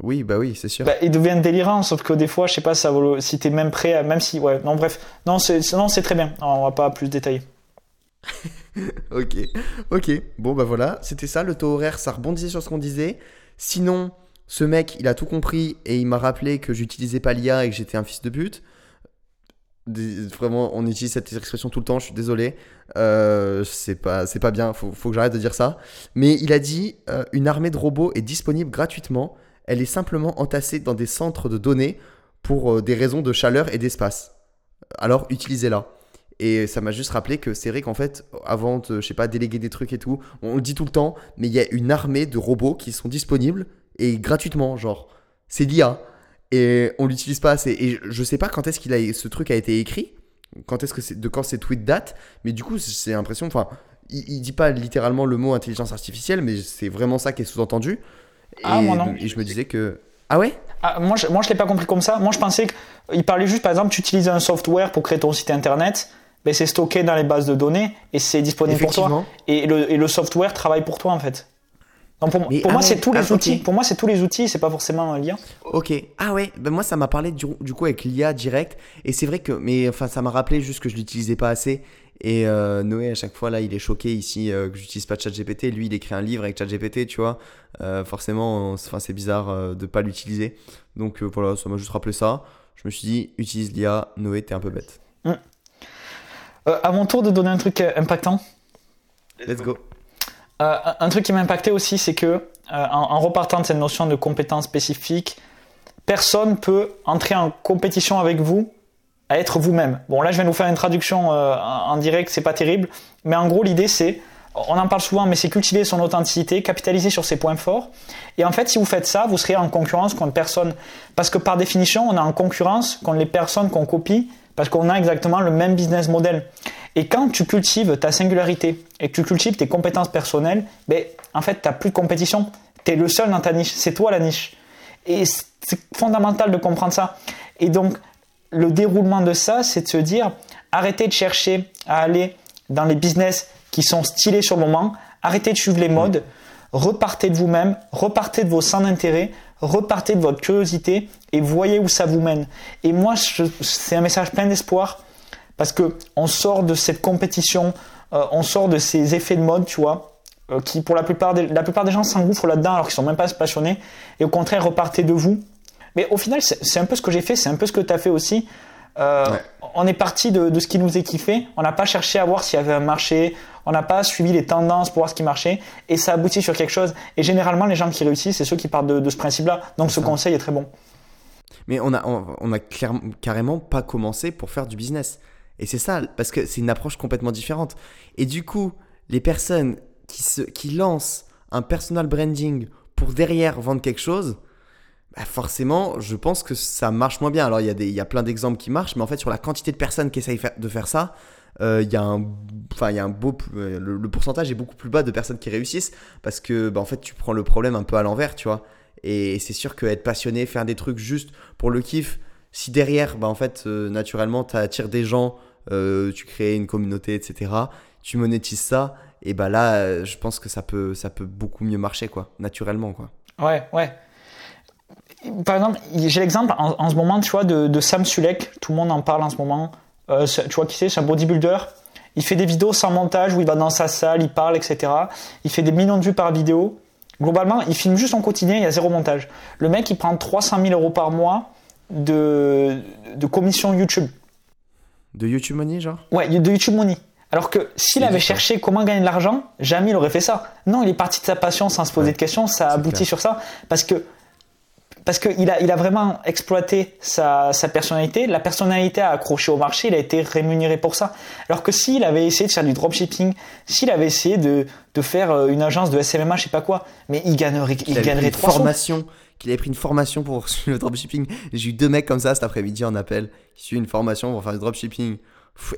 Oui, bah oui, c'est sûr. Bah, il devient délirant, sauf que des fois, je sais pas, ça vaut le- si t'es même prêt à, même si, ouais, non, bref, non, c'est, c'est- non, c'est très bien. Non, on va pas plus détailler. Ok, ok. Bon, bah voilà, c'était ça, le taux horaire, ça rebondissait sur ce qu'on disait. Sinon, ce mec, il a tout compris et il m'a rappelé que j'utilisais pas l'IA et que j'étais un fils de pute. Vraiment, on utilise cette expression tout le temps, je suis désolé. Euh, c'est pas, pas bien, faut, faut que j'arrête de dire ça. Mais il a dit euh, une armée de robots est disponible gratuitement. Elle est simplement entassée dans des centres de données pour euh, des raisons de chaleur et d'espace. Alors utilisez-la. Et ça m'a juste rappelé que c'est vrai qu'en fait, avant de, je sais pas, déléguer des trucs et tout, on le dit tout le temps, mais il y a une armée de robots qui sont disponibles et gratuitement, genre, c'est l'IA. Et on l'utilise pas assez. Et je sais pas quand est-ce qu'il a, ce truc a été écrit, quand est-ce que c'est, de quand ces tweets datent, mais du coup, c'est l'impression, enfin, il, il dit pas littéralement le mot intelligence artificielle, mais c'est vraiment ça qui est sous-entendu. Ah, et, moi non. et je me disais que. Ah ouais? Ah, moi, je, moi, je l'ai pas compris comme ça. Moi, je pensais qu'il parlait juste, par exemple, tu utilises un software pour créer ton site internet, ben, c'est stocké dans les bases de données et c'est disponible pour toi. Et le, et le software travaille pour toi, en fait. Donc pour, ah moi, ouais, c'est tous les ah, outils. ok. Pour moi, c'est tous les outils, c'est pas forcément un lien. Ok. Ah ouais, ben moi ça m'a parlé du, du coup avec l'IA direct. Et c'est vrai que, mais enfin ça m'a rappelé juste que je l'utilisais pas assez. Et euh, Noé à chaque fois là il est choqué ici euh, que j'utilise pas ChatGPT. Lui il écrit un livre avec ChatGPT, tu vois. Euh, forcément, enfin c'est bizarre euh, de pas l'utiliser. Donc voilà, ça m'a juste rappelé ça. Je me suis dit, utilise l'IA, Noé t'es un peu bête. Euh, à mon tour de donner un truc euh, impactant. Let's go. Euh, un- truc qui m'a impacté aussi, c'est que euh, en, en repartant de cette notion de compétence spécifique, personne peut entrer en compétition avec vous à être vous-même. Bon, là, je viens de vous faire une traduction euh, en en direct, c'est pas terrible, mais en gros, l'idée, c'est, on en parle souvent, mais c'est cultiver son authenticité, capitaliser sur ses points forts. Et en fait, si vous faites ça, vous serez en concurrence contre personne, parce que par définition, on est en concurrence contre les personnes qu'on copie, parce qu'on a exactement le même business model. Et quand tu cultives ta singularité et que tu cultives tes compétences personnelles, ben, en fait, tu n'as plus de compétition. Tu es le seul dans ta niche. C'est toi la niche. Et c'est fondamental de comprendre ça. Et donc, le déroulement de ça, c'est de se dire, arrêtez de chercher à aller dans les business qui sont stylés sur le moment, arrêtez de suivre les modes, repartez de vous-même, repartez de vos centres d'intérêt, repartez de votre curiosité et voyez où ça vous mène. Et moi, c'est un message plein d'espoir parce que on sort de cette compétition, euh, on sort de ces effets de mode, tu vois, euh, qui pour la plupart des, la plupart des gens s'engouffrent là-dedans alors qu'ils sont même pas passionnés, et au contraire repartez de vous. Mais au final, c'est un peu ce que j'ai fait, c'est un peu ce que tu as fait aussi. Euh. On est parti de, de ce qui nous est kiffé, on n'a pas cherché à voir s'il y avait un marché, on n'a pas suivi les tendances pour voir ce qui marchait, et ça aboutit sur quelque chose. Et généralement, les gens qui réussissent, c'est ceux qui partent de, de ce principe-là. Donc ce conseil est très bon. Mais on a, on, on a carrément pas commencé pour faire du business. Et c'est ça, parce que c'est une approche complètement différente. Et du coup, les personnes qui, se, qui lancent un personal branding pour derrière vendre quelque chose, bah forcément, je pense que ça marche moins bien. Alors, il y, a des- il y a plein d'exemples qui marchent, mais en fait, sur la quantité de personnes qui essayent de faire ça, euh, il y a un, enfin, il y a un beau, euh, le, pourcentage est beaucoup plus bas de personnes qui réussissent parce que, bah, en fait, tu prends le problème un peu à l'envers, tu vois. Et c'est sûr que être passionné, faire des trucs juste pour le kiff, si derrière, bah, en fait, euh, naturellement, tu attires des gens, euh, tu crées une communauté, etc., tu monétises ça, et bah là, euh, je pense que ça peut, ça peut beaucoup mieux marcher, quoi, naturellement, quoi. Ouais, ouais. Par exemple, j'ai l'exemple en, en ce moment, tu vois, de, de Sam Sulek. Tout le monde en parle en ce moment. Euh, tu vois qui c'est? C'est un bodybuilder. Il fait des vidéos sans montage où il va dans sa salle, il parle, etc. Il fait des millions de vues par vidéo. Globalement, il filme juste son quotidien, il y a zéro montage. Le mec, il prend 300 000 euros par mois de, de commission YouTube. De YouTube Money, genre? Ouais, de YouTube Money. Alors que s'il avait cherché comment gagner de l'argent, jamais il aurait fait ça. Non, il est parti de sa passion sans se poser Ouais, de questions, ça a c'est abouti clair. sur ça. Parce que parce qu'il a, il a vraiment exploité sa, sa personnalité. La personnalité a accroché au marché, il a été rémunéré pour ça. Alors que s'il avait essayé de faire du dropshipping, s'il avait essayé de, de faire euh, une agence de SMMA, je sais pas quoi, mais il gagnerait, il gagnerait une 300. formation, qu'il avait pris une formation pour le dropshipping. J'ai eu deux mecs comme ça cet après-midi en appel qui suivent une formation pour faire du dropshipping.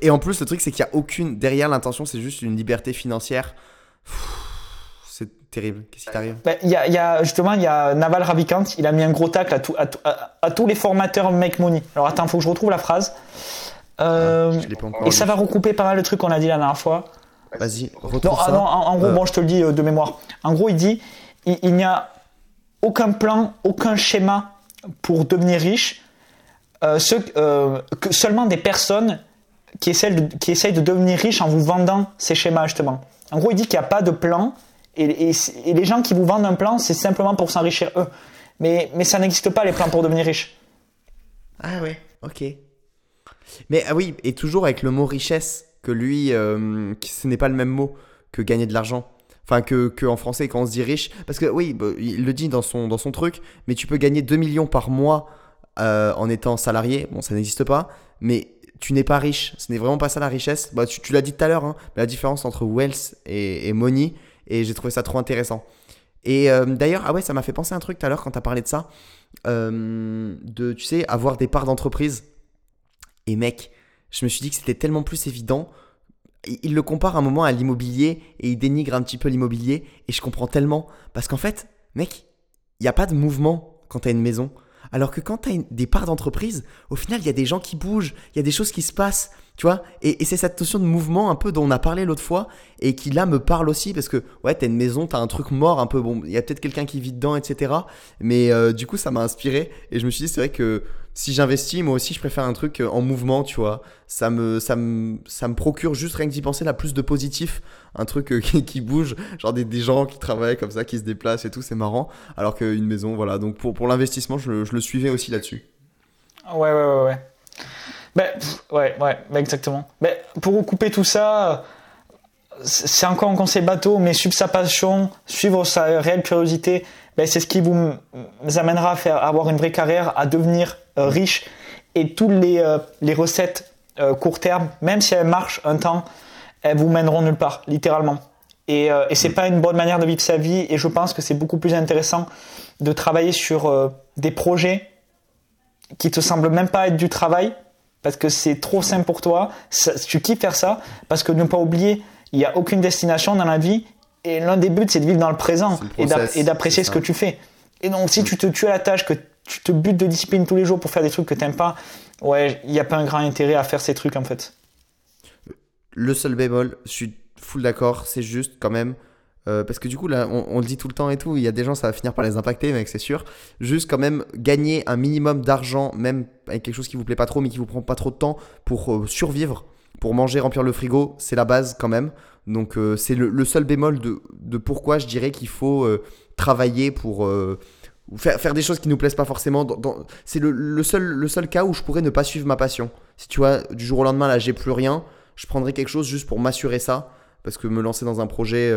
Et en plus, le truc, c'est qu'il n'y a aucune. Derrière l'intention, c'est juste une liberté financière. Pff, C'est terrible. Qu'est-ce qui t'arrive Ben, Il y, a, il y a justement il y a Naval Ravikant, il a mis un gros tacle à, tout- à, tout- à- à tous les formateurs Make Money. Alors attends, faut que je retrouve la phrase. Euh, pas encore et ça va recouper pas mal de trucs qu'on a dit la dernière fois. Vas-y, Non, retrouve ah ça. non, en, en gros, Euh. bon, je te le dis euh, de mémoire. En gros, il dit il, il n'y a aucun plan, aucun schéma pour devenir riche. Euh, euh, que seulement des personnes qui essayent, de, qui essayent de devenir riches en vous vendant ces schémas, justement. En gros, il dit qu'il n'y a pas de plan. Et, les gens qui vous vendent un plan, c'est simplement pour s'enrichir eux. Mais, mais ça n'existe pas, les plans pour devenir riche. Ah ouais, ok. Mais ah oui, et toujours avec le mot richesse, que lui, euh, ce n'est pas le même mot que gagner de l'argent. Enfin, que, en français, quand on se dit riche. Parce que oui, bah, il le dit dans son, dans son truc, mais tu peux gagner 2 millions par mois euh, en étant salarié. Bon, ça n'existe pas. Mais tu n'es pas riche. Ce n'est vraiment pas ça la richesse. Bah, tu, l'as dit tout à l'heure, hein, la différence entre wealth et money. Et j'ai trouvé ça trop intéressant. Et euh, d'ailleurs, ah ouais, ça m'a fait penser à un truc tout à l'heure quand tu as parlé de ça. Euh, de, tu sais, avoir des parts d'entreprise. Et mec, je me suis dit que c'était tellement plus évident. Il le compare un moment à l'immobilier et il dénigre un petit peu l'immobilier. Et je comprends tellement. Parce qu'en fait, mec, il n'y a pas de mouvement quand tu as une maison. Alors que quand tu as des parts d'entreprise, au final, il y a des gens qui bougent, il y a des choses qui se passent, tu vois? Et, et c'est cette notion de mouvement un peu dont on a parlé l'autre fois et qui là me parle aussi parce que, ouais, tu as une maison, tu as un truc mort un peu, bon, il y a peut-être quelqu'un qui vit dedans, etc. Mais euh, du coup, ça m'a inspiré et je me suis dit, c'est vrai que si j'investis, moi aussi, je préfère un truc euh, en mouvement, tu vois. Ça me, ça me, ça me procure juste rien que d'y penser là plus de positif. Un truc euh, qui, bouge, genre des, des gens qui travaillent comme ça, qui se déplacent et tout, c'est marrant. Alors qu'une maison, voilà. Donc pour, pour l'investissement, je, je le suivais aussi là-dessus. Ouais, ouais, ouais, ouais. Ben, ouais, ouais, ben, exactement. Ben, pour recouper tout ça, c'est encore un conseil bateau, mais suivre sa passion, suivre sa réelle curiosité, c'est ce qui vous amènera à avoir une vraie carrière, à devenir euh, riche. Et toutes les, euh, recettes euh, court terme, même si elles marchent un temps, elles vous mèneront nulle part, littéralement. Et, et c'est pas une bonne manière de vivre sa vie. Et je pense que c'est beaucoup plus intéressant de travailler sur des projets qui te semblent même pas être du travail parce que c'est trop simple pour toi. Ça- tu kiffes faire ça parce que ne pas oublier, il n'y a aucune destination dans la vie et l'un des buts c'est de vivre dans le présent et d'a- process, et d'apprécier ce que tu fais. Et donc si tu te tues à la tâche, que tu te butes de discipline tous les jours pour faire des trucs que t'aimes pas, ouais, il n'y a pas un grand intérêt à faire ces trucs en fait. Le seul bémol, je suis full d'accord, c'est juste quand même. Euh, parce que du coup, là, on, le dit tout le temps et tout, il y a des gens, ça va finir par les impacter, mec, c'est sûr. Juste quand même gagner un minimum d'argent, même avec quelque chose qui vous plaît pas trop, mais qui vous prend pas trop de temps pour euh, survivre, pour manger, remplir le frigo, c'est la base quand même. Donc euh, c'est le, seul bémol de, pourquoi je dirais qu'il faut travailler pour ou faire, faire des choses qui nous plaisent pas forcément. C'est le, seul, le seul cas où je pourrais ne pas suivre ma passion. Si tu vois, du jour au lendemain, là, j'ai plus rien, je prendrais quelque chose juste pour m'assurer ça. Parce que me lancer dans un projet,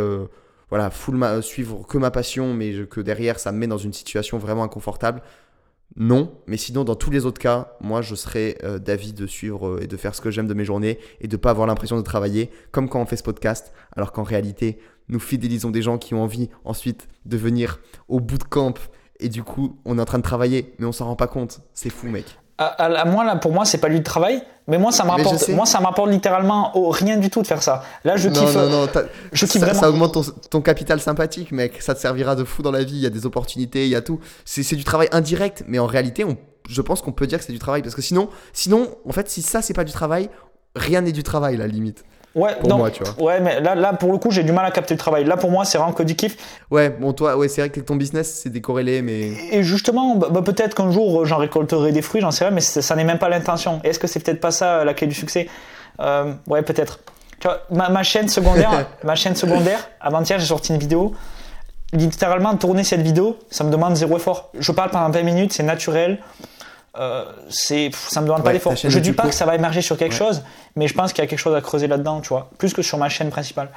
voilà, full ma- suivre que ma passion, mais que derrière, ça me met dans une situation vraiment inconfortable. Non, mais sinon, dans tous les autres cas, moi, je serais euh, d'avis de suivre euh, et de faire ce que j'aime de mes journées et de pas avoir l'impression de travailler, comme quand on fait ce podcast, alors qu'en réalité, nous fidélisons des gens qui ont envie ensuite de venir au bootcamp et du coup, on est en train de travailler, mais on s'en rend pas compte. C'est fou, mec. À, à- à moi là, pour moi, c'est pas du travail, mais moi ça me rapporte, moi ça me rapporte littéralement au rien du tout de faire ça. Là, je non, kiffe. non, non, t'as- je kiffe ça, vraiment. ça augmente ton, ton capital sympathique, mec. Ça te servira de fou dans la vie. Il y a des opportunités, il y a tout. C'est c'est du travail indirect, mais en réalité, on, je pense qu'on peut dire que c'est du travail. Parce que sinon, sinon, en fait, si ça, c'est pas du travail, rien n'est du travail, la limite. Ouais, Pour non, moi, tu vois. Ouais, mais là, là, pour le coup, j'ai du mal à capter le travail. Là, pour moi, c'est vraiment que du kiff. Ouais, bon, toi, ouais, c'est vrai que ton business, c'est décorrélé, mais. Et justement, bah, bah, peut-être qu'un jour, j'en récolterai des fruits, j'en sais rien, mais ça, ça n'est même pas l'intention. Est-ce que c'est peut-être pas ça euh, la clé du succès? Euh, Ouais, peut-être. Tu vois, ma, ma chaîne secondaire, ma chaîne secondaire, avant-hier, j'ai sorti une vidéo. Littéralement, tourner cette vidéo, ça me demande zéro effort. Je parle pendant 20 minutes, c'est naturel. Euh, c'est, ça me demande pas d'effort. Je dis pas que ça va émerger sur quelque Ouais. chose, mais je pense qu'il y a quelque chose à creuser là-dedans, tu vois. Plus que sur ma chaîne principale.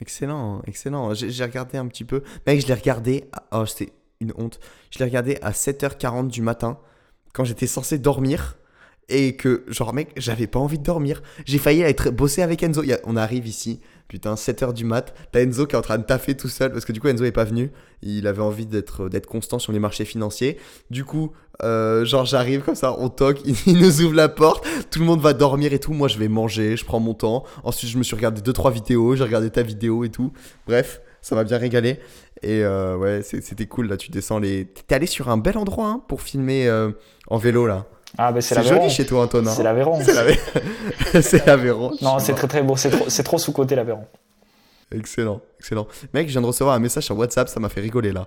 Excellent, excellent. J'ai regardé un petit peu. Mec, je l'ai regardé. à- Oh, c'était une honte. Je l'ai regardé à 7h40 du matin, quand j'étais censé dormir. Et que, genre, mec, j'avais pas envie de dormir. J'ai failli être bosser avec Enzo. A- on arrive ici, putain, 7h du mat. T'as Enzo qui est en train de taffer tout seul, parce que du coup, Enzo est pas venu. Il avait envie d'être constant sur les marchés financiers. Du coup, euh, genre, j'arrive comme ça, on toque, il, nous ouvre la porte, tout le monde va dormir et tout. Moi, je vais manger, je prends mon temps. Ensuite, je me suis regardé 2-3 vidéos, j'ai regardé ta vidéo et tout. Bref, ça m'a bien régalé. Et euh, ouais, c'était cool. Là, tu descends les. T'es allé sur un bel endroit hein, pour filmer euh, en vélo là. Ah, ben c'est C'est l'Aveyron. joli chez toi, Antonin. C'est l'Aveyron. C'est l'Aveyron. c'est. Non, c'est très très beau. C'est trop, c'est trop sous-côté l'Aveyron. Excellent, excellent. Mec, je viens de recevoir un message sur WhatsApp, ça m'a fait rigoler là.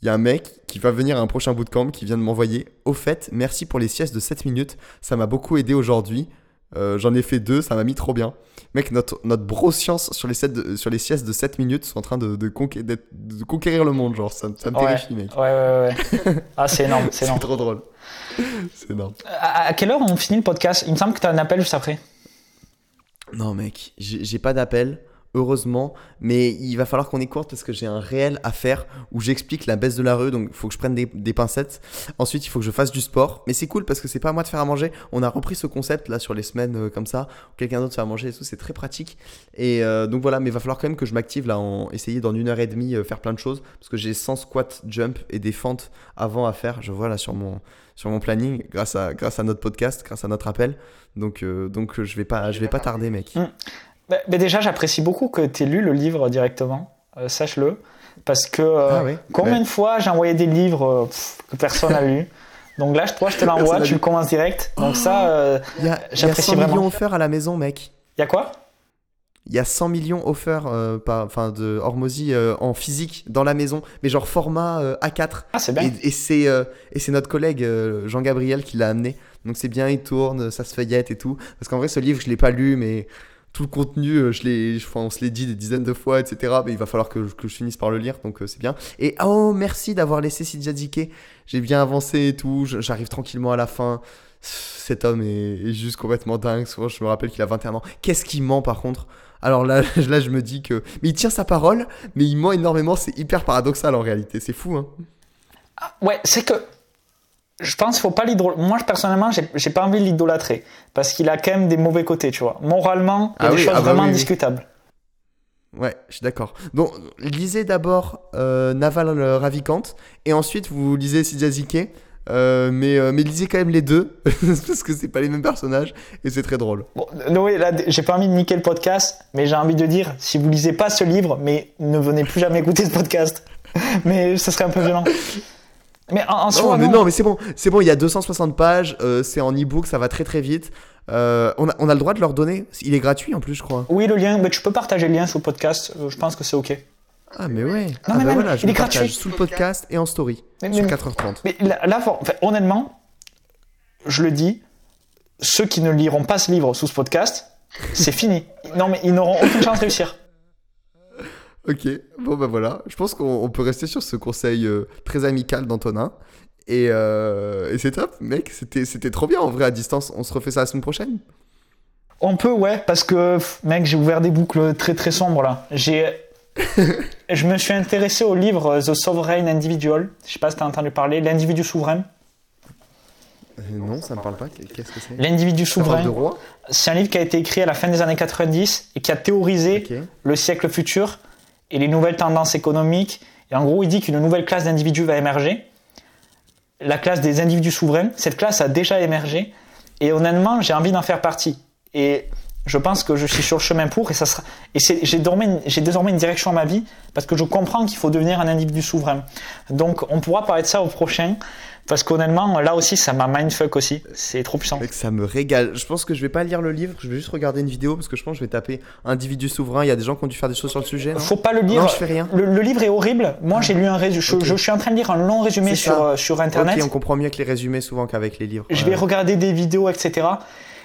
Il y a un mec qui va venir à un prochain bootcamp qui vient de m'envoyer. Au fait, merci pour les siestes de 7 minutes, ça m'a beaucoup aidé aujourd'hui. Euh, J'en ai fait deux, ça m'a mis trop bien. Mec, notre, notre bro science sur les, de- sur les siestes de 7 minutes sont en train de, de, conquérir, d'être- de conquérir le monde, genre, ça, me- ça me Ouais. terrifie, mec. Ouais, ouais, ouais. Ah, c'est énorme, c'est trop drôle. C'est énorme. À, à quelle heure on finit le podcast? Il me semble que tu as un appel juste après. Non, mec, j'ai j'ai pas d'appel. Heureusement. Mais il va falloir qu'on écoute parce que j'ai un réel à faire où j'explique la baisse de la rue. Donc il faut que je prenne des, pincettes. Ensuite, il faut que je fasse du sport. Mais c'est cool parce que c'est pas à moi de faire à manger. On a repris ce concept là sur les semaines euh, comme ça. Quelqu'un d'autre fait à manger et tout. C'est très pratique. Et euh, donc voilà, mais il va falloir quand même que je m'active là en essayer dans une heure et demie euh, faire plein de choses. Parce que j'ai 100 squats, jump et des fentes avant à faire. Je vois là sur mon, sur mon planning grâce à, grâce à notre podcast, grâce à notre appel. Donc, euh, donc je vais pas, je vais pas tarder, mec. Mm. Bah, bah déjà, j'apprécie beaucoup que tu aies lu le livre directement, euh, sache-le. Parce que euh, Ah oui combien Ouais. de fois j'ai envoyé des livres euh, pff, que personne n'a lu? Donc là, je- toi, je te l'envoie, tu le commences direct. Donc ça, euh, Il y a, il y a J'apprécie 100 vraiment. millions offerts à la maison, mec. y a quoi? Il y a 100 millions offerts euh, par, enfin, de Hormozy euh, en physique dans la maison, mais genre format euh, A4. Ah, c'est bien. Et, et c'est euh, et c'est notre collègue euh, Jean-Gabriel qui l'a amené. Donc c'est bien, il tourne, ça se feuillette et tout. Parce qu'en vrai, ce livre, je l'ai pas lu, mais tout le contenu, euh, je l'ai, on se l'est dit des dizaines de fois, etc. Mais il va falloir que, que je finisse par le lire, donc euh, c'est bien. Et oh, merci d'avoir laissé Sidia Diké. J'ai bien avancé et tout. J'arrive tranquillement à la fin. Cet homme est, juste complètement dingue. Souvent, je me rappelle qu'il a 21 ans. Qu'est-ce qu'il ment par contre? Alors là, là, je me dis que. Mais il tient sa parole, mais il ment énormément. C'est hyper paradoxal en réalité. C'est fou, hein. Ouais, c'est que je pense qu'il faut pas l'idolâtrer. Moi, personnellement, j'ai pas envie de l'idolâtrer parce qu'il a quand même des mauvais côtés, tu vois. Moralement, il y a Ah des oui, choses ah bah vraiment oui, oui. discutables. Ouais, je suis d'accord. Donc, lisez d'abord euh, Naval euh, Ravikant, et ensuite vous lisez Sidia Zike, euh, mais, euh, mais lisez quand même les deux, parce que c'est pas les mêmes personnages, et c'est très drôle. Bon, Noé, là, j'ai pas envie de niquer le podcast, mais j'ai envie de dire, si vous lisez pas ce livre, mais ne venez plus jamais écouter ce podcast. mais ça serait un peu violent. Mais en, en Non, soi, mais non. non, mais c'est bon, c'est bon, il y a 260 pages, euh, c'est en e-book, ça va très très vite. Euh, on, a, on a le droit de leur donner, il est gratuit en plus, je crois. Oui, le lien, mais tu peux partager le lien sur le podcast, euh, je pense que c'est ok. Ah, mais ouais. Non, ah, mais bah même, voilà, je il le est gratuit. sous le podcast et en story, Mais- sur mais- 4h30. Mais là, là, faut- enfin, honnêtement, je le dis, ceux qui ne liront pas ce livre sous ce podcast, c'est fini. Non, mais ils n'auront aucune chance de réussir. Ok, bon bah voilà, je pense qu'on on peut rester sur ce conseil euh, très amical d'Antonin. Et, euh, et c'est top, mec, c'était c'était trop bien en vrai à distance. On se refait ça la semaine prochaine? On peut, ouais, parce que, mec, j'ai ouvert des boucles très très sombres là. J'ai. je me suis intéressé au livre euh, The Sovereign Individual. Je sais pas si t'as entendu parler. L'individu souverain. Euh, non, ça me parle pas, qu'est-ce que c'est? L'individu souverain. C'est un livre qui a été écrit à la fin des années 90 et qui a théorisé le siècle futur et les nouvelles tendances économiques. Et en gros, il dit qu'une nouvelle classe d'individus va émerger. La classe des individus souverains. Cette classe a déjà émergé. Et honnêtement, j'ai envie d'en faire partie. Et je pense que je suis sur le chemin pour. Et ça sera. Et j'ai désormais, désormais une direction à ma vie parce que je comprends qu'il faut devenir un individu souverain. Donc, on pourra parler de ça au prochain. Parce qu'honnêtement, là aussi, ça m'a mindfuck aussi. C'est trop puissant. Mec, ça me régale. Je pense que je vais pas lire le livre, je vais juste regarder une vidéo parce que je pense que je vais taper individu souverain. Il y a des gens qui ont dû faire des choses sur le sujet. Faut pas le lire. Non, je fais rien. Le, le livre est horrible. Moi, j'ai lu un résumé. Je, suis en train de lire un long résumé sur, euh, sur Internet. Ok, on comprend mieux avec les résumés souvent qu'avec les livres. Je vais regarder des vidéos, etc.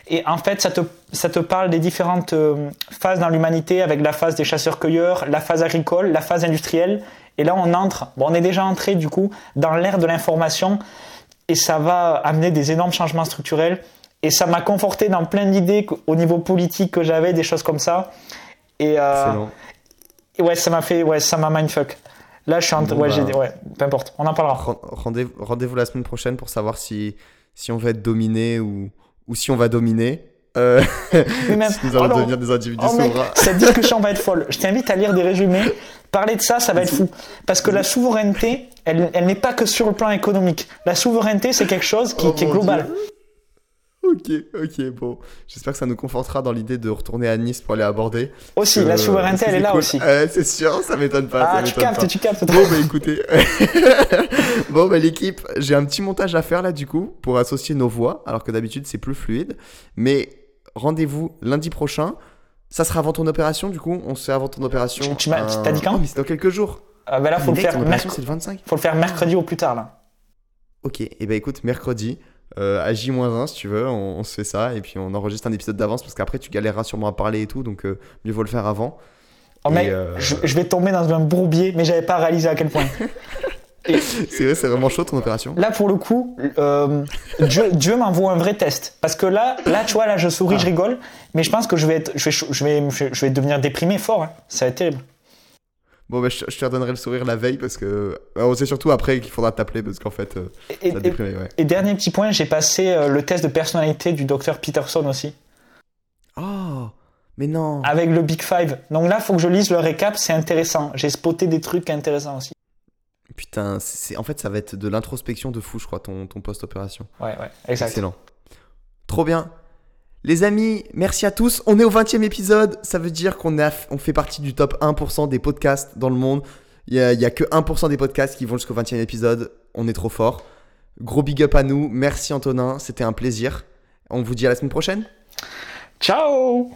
Et en fait, ça te, ça te parle des différentes euh, phases dans l'humanité, avec la phase des chasseurs-cueilleurs, la phase agricole, la phase industrielle. Et là, on entre, bon, on est déjà entré du coup dans l'ère de l'information, et ça va amener des énormes changements structurels. Et ça m'a conforté dans plein d'idées au niveau politique que j'avais, des choses comme ça. Et, euh, et ouais, ça m'a fait, ouais, ça m'a mindfuck. Là, je suis en, Bon, ouais, bah. j'ai, ouais, peu importe, on en parlera. Ren- Rendez- Rendez-vous la semaine prochaine pour savoir si, si on va être dominé ou, ou si on va dominer. Euh, même- si nous allons oh devenir des individus Oh mec, souverains. cette discussion va être folle. Je t'invite à lire des résumés. Parler de ça, ça va être fou. Parce que la souveraineté, elle, elle n'est pas que sur le plan économique. La souveraineté, c'est quelque chose qui, Oh qui est global. Dieu. Ok, ok, bon. J'espère que ça nous confortera dans l'idée de retourner à Nice pour aller aborder. Aussi, Euh, la souveraineté, elle est là cool. aussi. Ouais, c'est sûr, ça m'étonne pas. ça Ah, tu captes, pas. tu captes. Bon, bah écoutez. bon, bah l'équipe, j'ai un petit montage à faire là du coup pour associer nos voix, alors que d'habitude c'est plus fluide. Mais rendez-vous lundi prochain. Ça sera avant ton opération du coup? On se fait avant ton opération. Tu- tu m'as- un- t'as dit quand? Oh, mais c'est dans quelques jours. Ah, ben là, faut le, faire opération, merc- c'est le 25 faut le faire mercredi au plus tard, là. Ok, et bah écoute, mercredi, euh, à J-1 si tu veux, on, on se fait ça et puis on enregistre un épisode d'avance parce qu'après tu galéreras sûrement à parler et tout, donc euh, mieux vaut le faire avant. Oh, Et, mec, euh, je, je vais tomber dans un bourbier, mais j'avais pas réalisé à quel point. C'est vrai, c'est vraiment chaud ton opération. Là, pour le coup, euh, Dieu, Dieu m'envoie un vrai test. Parce que là, là, tu vois, là, je souris, je rigole, mais je pense que je vais, être, je vais, je vais, je vais devenir déprimé fort. Hein. Ça va être terrible. Bon, bah, je, te redonnerai le sourire la veille parce que bah, on sait surtout après qu'il faudra t'appeler parce qu'en fait, euh, et, ça ouais. et, dernier petit point, j'ai passé euh, le test de personnalité du docteur Peterson aussi. Oh, mais non. Avec le Big Five. Donc là, faut que je lise le récap, c'est intéressant. J'ai spoté des trucs intéressants aussi. Putain, c'est en fait, ça va être de l'introspection de fou, je crois, ton, ton post-opération. Ouais, ouais, exact. Excellent. Trop bien. Les amis, merci à tous. On est au 20e épisode. Ça veut dire qu'on on fait partie du top 1% des podcasts dans le monde. Il n'y a, a, que 1% des podcasts qui vont jusqu'au 20e épisode. On est trop fort. Gros big up à nous. Merci Antonin. C'était un plaisir. On vous dit à la semaine prochaine. Ciao